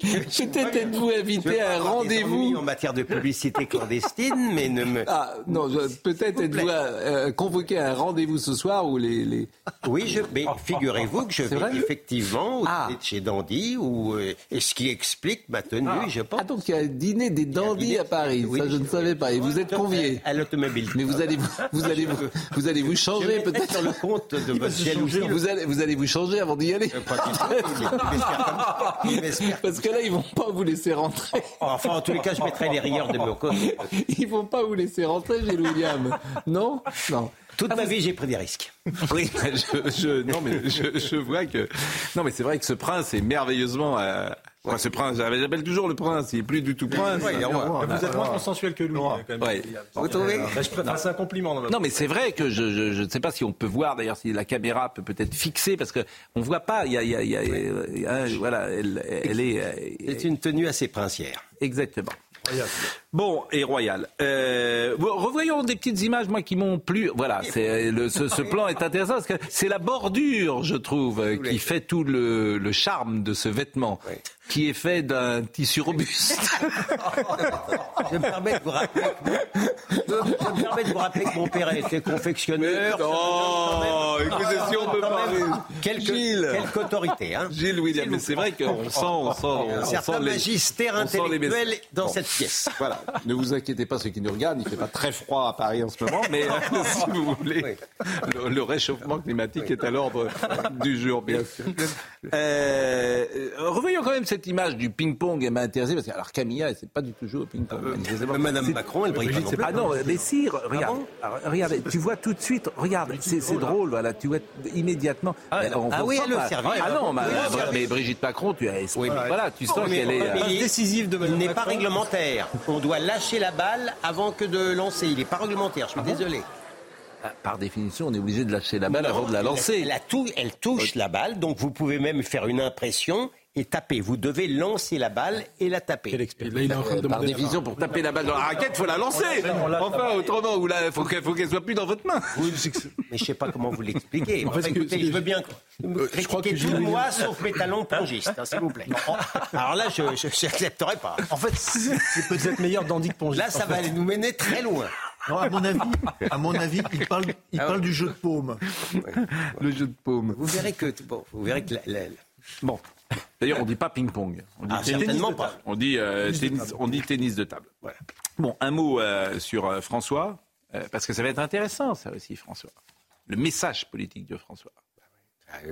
Peut-être êtes-vous invité à un rendez-vous en matière de publicité clandestine, mais ne me. Ah non, peut-être êtes-vous euh, convoqué à un rendez-vous ce soir où les. les... Oui, je, mais figurez-vous que je vais effectivement ah. chez Dandy, ou euh, et ce qui explique ma tenue, ah. je pense. Ah donc il y a un dîner des Dandy à Paris, ça je ne savais pas. Et vous êtes convié à l'automobile. Mais vous allez vous, allez vous, vous allez vous changer peut-être sur le compte de votre jalousie. Vous allez vous allez vous changer avant d'y aller. Parce que là, ils vont pas vous laisser rentrer. Enfin, en tous les cas, je mettrai les rieurs de Moko. Ils vont pas vous laisser rentrer, Gilles William. Non? Non. Toute ma vie, j'ai pris des risques. Oui, je, non, mais je, vois que. Non, mais c'est vrai que ce prince est merveilleusement. Euh, ce prince, j'appelle toujours le prince, il n'est plus du tout prince. vous êtes moins consensuel que lui. Vous trouvez bah, C'est un compliment. Non, mais c'est vrai que je, ne sais pas si on peut voir, d'ailleurs, si la caméra peut peut-être fixer, parce qu'on ne voit pas, il y a, y a, voilà, elle, elle est... C'est une tenue assez princière. Exactement. Bon, et Royal. Euh, revoyons des petites images, moi, qui m'ont plu. Voilà, c'est, le, ce, ce, plan est intéressant parce que c'est la bordure, je trouve, qui fait tout le, le charme de ce vêtement. Qui est fait d'un tissu robuste. je, me permets de vous rappeler que, je, me permets de vous rappeler que mon père était confectionneur. Oh, écoutez, si on peut parler. Quelques, quelques autorités. Hein. Gilles William, mais c'est vrai qu'on sent, on sent, on un certain sent les, magistère intellectuel dans bon. cette pièce. Voilà. Ne vous inquiétez pas, ceux qui nous regardent, il ne fait pas très froid à Paris en ce moment, mais si vous voulez, le, le, réchauffement climatique est à l'ordre du jour, bien sûr. Euh, revoyons quand même cette image du ping-pong, m'a intéressé, parce que alors Camilla, elle ne sait pas du tout jouer au ping-pong. Euh, Madame Macron, elle brille pas. Ah non, mais si, regarde, ah bon regarde, tu vois tout de suite, regarde, c'est drôle, voilà, tu vois immédiatement. Ah, on, ah oui, elle le servit. Ah non, mais, mais Brigitte Macron, tu, oui, voilà, tu sens qu'elle est décisive de Il n'est pas réglementaire. On doit lâcher la balle avant que de lancer. Il n'est pas réglementaire, je suis désolé. Par définition, on est obligé de lâcher la balle avant de la lancer. Elle touche la balle, donc vous pouvez même faire une impression et taper. Vous devez lancer la balle et la taper. Euh, par définition, pour taper la balle dans la raquette, il faut la lancer. Enfin, autrement, il faut qu'elle qu soit plus dans votre main. Oui, mais je ne sais pas comment vous l'expliquez. Enfin, écoutez, je veux bien euh, je crois que tout moi, sauf mes talons pongistes, hein, s'il vous plaît. Alors là, je n'accepterai pas. En fait, c'est peut-être meilleur d'Andy que pongiste. Là, ça va nous mener très loin. Non, à mon avis, à mon avis, il parle, il ah parle du jeu de paume. Le jeu de paume. Vous verrez que, bon, vous verrez que la, la, bon. D'ailleurs, on ne dit pas ping-pong. On dit ah, certainement pas. On dit, euh, tennis, on dit tennis de table. Voilà. Bon, un mot euh, sur euh, François, euh, parce que ça va être intéressant, ça aussi, François. Le message politique de François.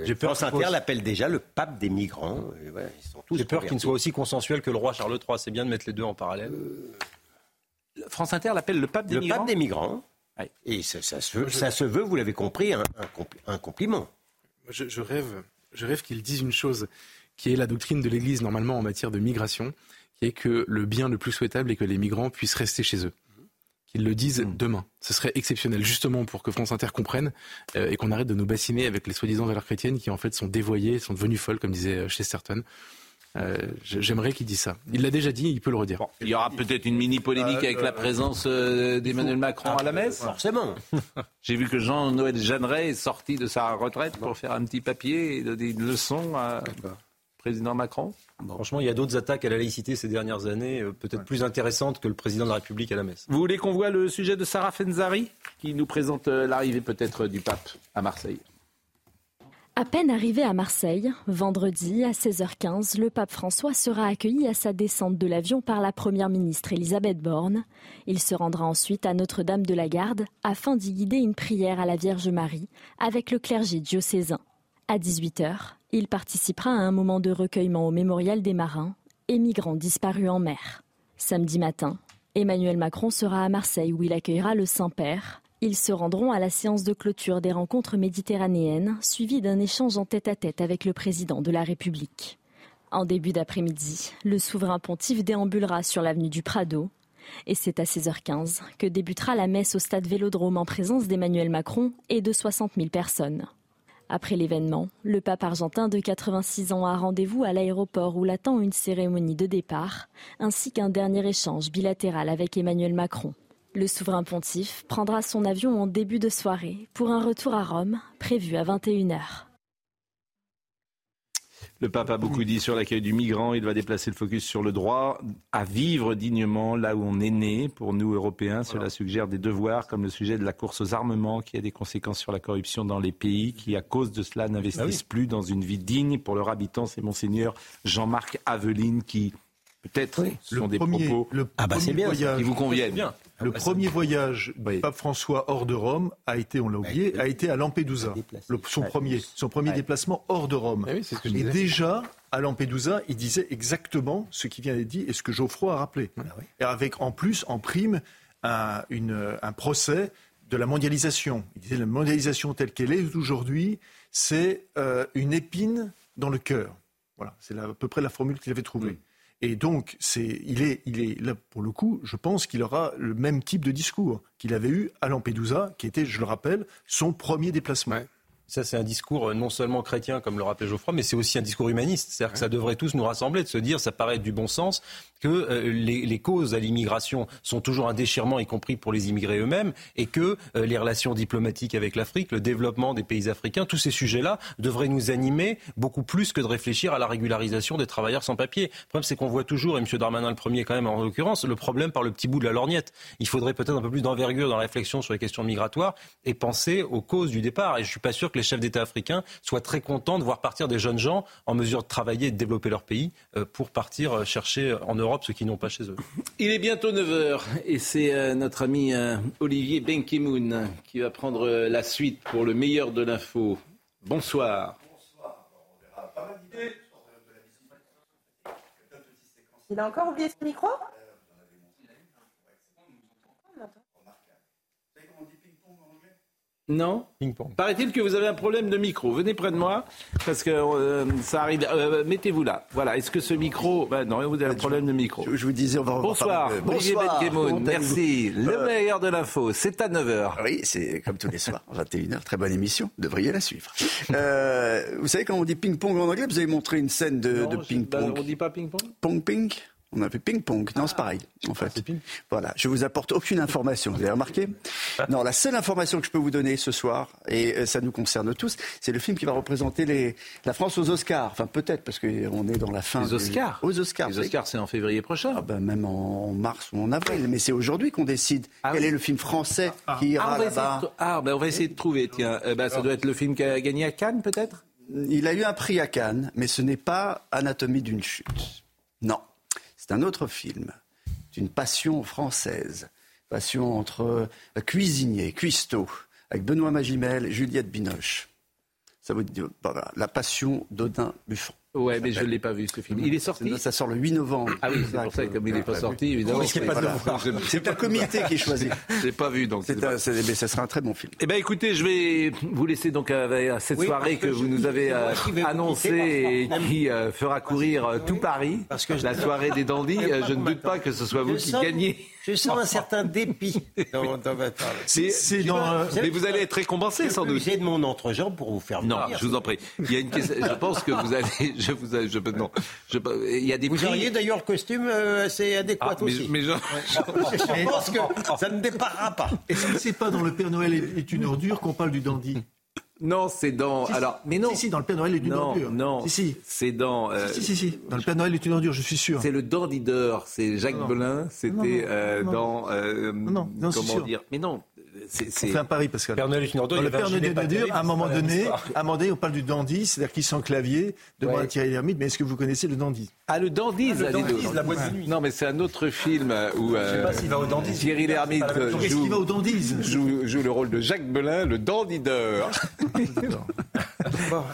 J'ai peur France Inter l'appelle déjà le pape des migrants. Ouais, J'ai peur qu'il ne soit aussi consensuel que le roi Charles III. C'est bien de mettre les deux en parallèle. France Inter l'appelle le pape des le migrants. Le pape des migrants. Ouais. Et ça, ça, se veut, ça, se veut, vous l'avez compris, un, un, un compliment. Je, je, rêve, je rêve qu'ils disent une chose qui est la doctrine de l'Église normalement en matière de migration, qui est que le bien le plus souhaitable est que les migrants puissent rester chez eux. Qu'ils le disent demain. Ce serait exceptionnel, justement pour que France Inter comprenne euh, et qu'on arrête de nous bassiner avec les soi-disant valeurs chrétiennes qui en fait sont dévoyées, sont devenues folles, comme disait Chesterton. Euh, J'aimerais qu'il dise ça. Il l'a déjà dit, il peut le redire. Bon, il y aura peut-être une mini polémique avec la présence euh, d'Emmanuel Macron à la messe. Forcément. J'ai vu que Jean-Noël Jeanneret est sorti de sa retraite pour faire un petit papier et donner une leçon à président Macron. Bon. Franchement, il y a d'autres attaques à la laïcité ces dernières années, euh, peut-être plus intéressantes que le président de la République à la messe. Vous voulez qu'on voit le sujet de Sarah Fenzari, qui nous présente l'arrivée peut-être du pape à Marseille? À peine arrivé à Marseille, vendredi à 16h15, le pape François sera accueilli à sa descente de l'avion par la première ministre Elisabeth Borne. Il se rendra ensuite à Notre-Dame de la Garde afin d'y guider une prière à la Vierge Marie avec le clergé diocésain. À 18h, il participera à un moment de recueillement au mémorial des marins et migrants disparus en mer. Samedi matin, Emmanuel Macron sera à Marseille où il accueillera le Saint-Père ils se rendront à la séance de clôture des rencontres méditerranéennes, suivie d'un échange en tête-à-tête avec le président de la République. En début d'après-midi, le souverain pontife déambulera sur l'avenue du Prado. Et c'est à 16h15 que débutera la messe au stade Vélodrome en présence d'Emmanuel Macron et de 60 000 personnes. Après l'événement, le pape argentin de 86 ans a rendez-vous à l'aéroport où l'attend une cérémonie de départ, ainsi qu'un dernier échange bilatéral avec Emmanuel Macron. Le souverain pontife prendra son avion en début de soirée pour un retour à Rome prévu à 21h. Le pape a beaucoup dit sur l'accueil du migrant. Il va déplacer le focus sur le droit à vivre dignement là où on est né. Pour nous, Européens, cela suggère des devoirs comme le sujet de la course aux armements qui a des conséquences sur la corruption dans les pays qui, à cause de cela, n'investissent plus dans une vie digne pour leurs habitants. C'est Monseigneur Jean-Marc Aveline qui, peut-être, sont des propos le ah bah bien, qui vous conviennent. Bien. Le ah, premier voyage du pape François hors de Rome a été, on l'a oublié, a été à Lampedusa. Le, son, premier, son premier déplacement hors de Rome. Ah oui, ce que et déjà, à Lampedusa, il disait exactement ce qui vient d'être dit et ce que Geoffroy a rappelé. Ah et avec en plus, en prime, un, une, un procès de la mondialisation. Il disait la mondialisation telle qu'elle est aujourd'hui, c'est euh, une épine dans le cœur. Voilà, c'est à peu près la formule qu'il avait trouvée. Mm. Et donc, c'est, il, est, il est là, pour le coup, je pense qu'il aura le même type de discours qu'il avait eu à Lampedusa, qui était, je le rappelle, son premier déplacement. Ça, c'est un discours non seulement chrétien, comme le rappelait Geoffroy, mais c'est aussi un discours humaniste. C'est-à-dire que ça devrait tous nous rassembler, de se dire, ça paraît du bon sens, que euh, les, causes à l'immigration sont toujours un déchirement, y compris pour les immigrés eux-mêmes, et que euh, les relations diplomatiques avec l'Afrique, le développement des pays africains, tous ces sujets-là devraient nous animer beaucoup plus que de réfléchir à la régularisation des travailleurs sans papier. Le problème, c'est qu'on voit toujours, et M. Darmanin le premier quand même en l'occurrence, le problème par le petit bout de la lorgnette. Il faudrait peut-être un peu plus d'envergure dans la réflexion sur les questions migratoires et penser aux causes du départ. Et je suis pas sûr que les chefs d'État africains soient très contents de voir partir des jeunes gens en mesure de travailler et de développer leur pays euh, pour partir chercher en Europe Europe ceux qui n'ont pas chez eux. Il est bientôt 9h et c'est euh, notre ami euh, Olivier Benkimoun qui va prendre euh, la suite pour le meilleur de l'info. Bonsoir. Il a encore oublié ce micro? Non Paraît-il que vous avez un problème de micro. Venez près de moi, parce que euh, ça arrive. Euh, mettez-vous là. Voilà. Est-ce que ce micro. Ben non, vous avez un problème de micro. Je, vous disais, on va Bonsoir, Olivier Bonsoir. Merci. Le euh, meilleur de l'info, c'est à 9h. Oui, c'est comme tous les soirs, 21h. Très bonne émission. Vous devriez la suivre. vous savez, quand on dit ping-pong en anglais, vous avez montré une scène de, de ping-pong. on dit pas ping-pong Pong-ping? On a fait ping-pong. Non, c'est pareil, en fait. Voilà. Je vous apporte aucune information. Vous avez remarqué Non, la seule information que je peux vous donner ce soir, et euh, ça nous concerne tous, c'est le film qui va représenter les... la France aux Oscars. Enfin, peut-être, parce qu'on est dans la fin. Les Oscars Aux Oscars. Les Oscars, c'est en février prochain. Ah ben, même en mars ou en avril. Mais c'est aujourd'hui qu'on décide ah quel est le film français ah. qui ira ah, là-bas. Ah, ben, on va essayer de trouver. Tiens, eh ben, ça doit être le film qui a gagné à Cannes, peut-être? Il a eu un prix à Cannes, mais ce n'est pas Anatomie d'une chute. Non. C'est un autre film. C'est une passion française. Passion entre euh, cuisinier, cuistot, avec Benoît Magimel et Juliette Binoche. Ça vous dit, la passion d'Odin Buffon. Ouais, mais je ne l'ai pas vu ce film. Il est sorti Ça sort le 8 novembre. Ah oui, c'est pour ça que comme il n'est pas sorti, évidemment. C'est un comité qui choisit. Je l'ai pas vu, donc. mais ça sera un très bon film. Eh bien, écoutez, je vais vous laisser donc à, cette soirée que, vous nous avez euh, annoncée et qui euh, fera courir euh, tout Paris. Parce que la soirée des dandys, je ne doute pas que ce soit vous qui gagnez. Je sens un certain dépit dans, dans C'est dans, mais vous allez être récompensé sans doute. J'ai de mon entrejambe pour vous faire. Non, je vous en prie. Il y a une question. Je pense que vous allez. Je vous. Je, non. Je, il y a des vous auriez d'ailleurs le costume euh, assez adéquat ah, aussi. Mais, je... je pense que ça ne déparera pas. Est-ce que c'est pas dans le Père Noël est une ordure qu'on parle du dandy? Non, c'est dans. alors, mais non. Si, si, dans le Père Noël est une ordure. Non, si, si. C'est dans. Euh, si, si, si, Dans le Père Noël est une ordure, je suis sûr. C'est le Dandideur. C'est Jacques Belin. C'était euh, dans. Euh, non, non, comment dire Mais non. C'est, On fait un pari, Pascal. Père Noël est une ordure. le Père Noël est une ordure, à un moment donné, à un moment donné, on parle du dandy, c'est-à-dire qu'il sent clavier devant ouais. Thierry Lhermitte. Mais est-ce que vous connaissez le dandy Ah, le dandy, ah, le dandy, la boîte de nuit. Non, mais c'est un autre film où. je sais pas s'il va au dandy. Thierry Lhermitte joue, va au dandy joue, joue le rôle de Jacques Belin, le dandideur.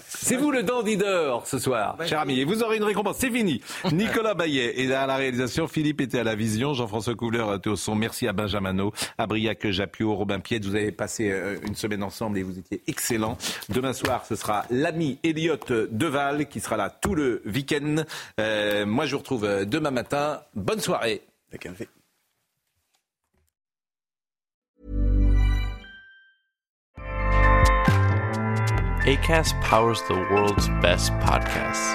C'est vous le dandy d'or ce soir, cher ami. Et vous aurez une récompense. C'est fini. Nicolas Bayet est à la réalisation. Philippe était à la vision. Jean-François Couleur était au son. Merci à Benjamino, à Briac Japio, Robin Piet. Vous avez passé euh, une semaine ensemble et vous étiez excellents. Demain soir, ce sera l'ami Elliot Deval qui sera là tout le week-end. Euh, moi, je vous retrouve euh, demain matin. Bonne soirée. ACAST powers the world's best podcasts.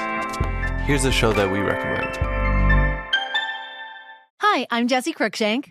Here's a show that we recommend. Hi, I'm Jesse Cruikshank.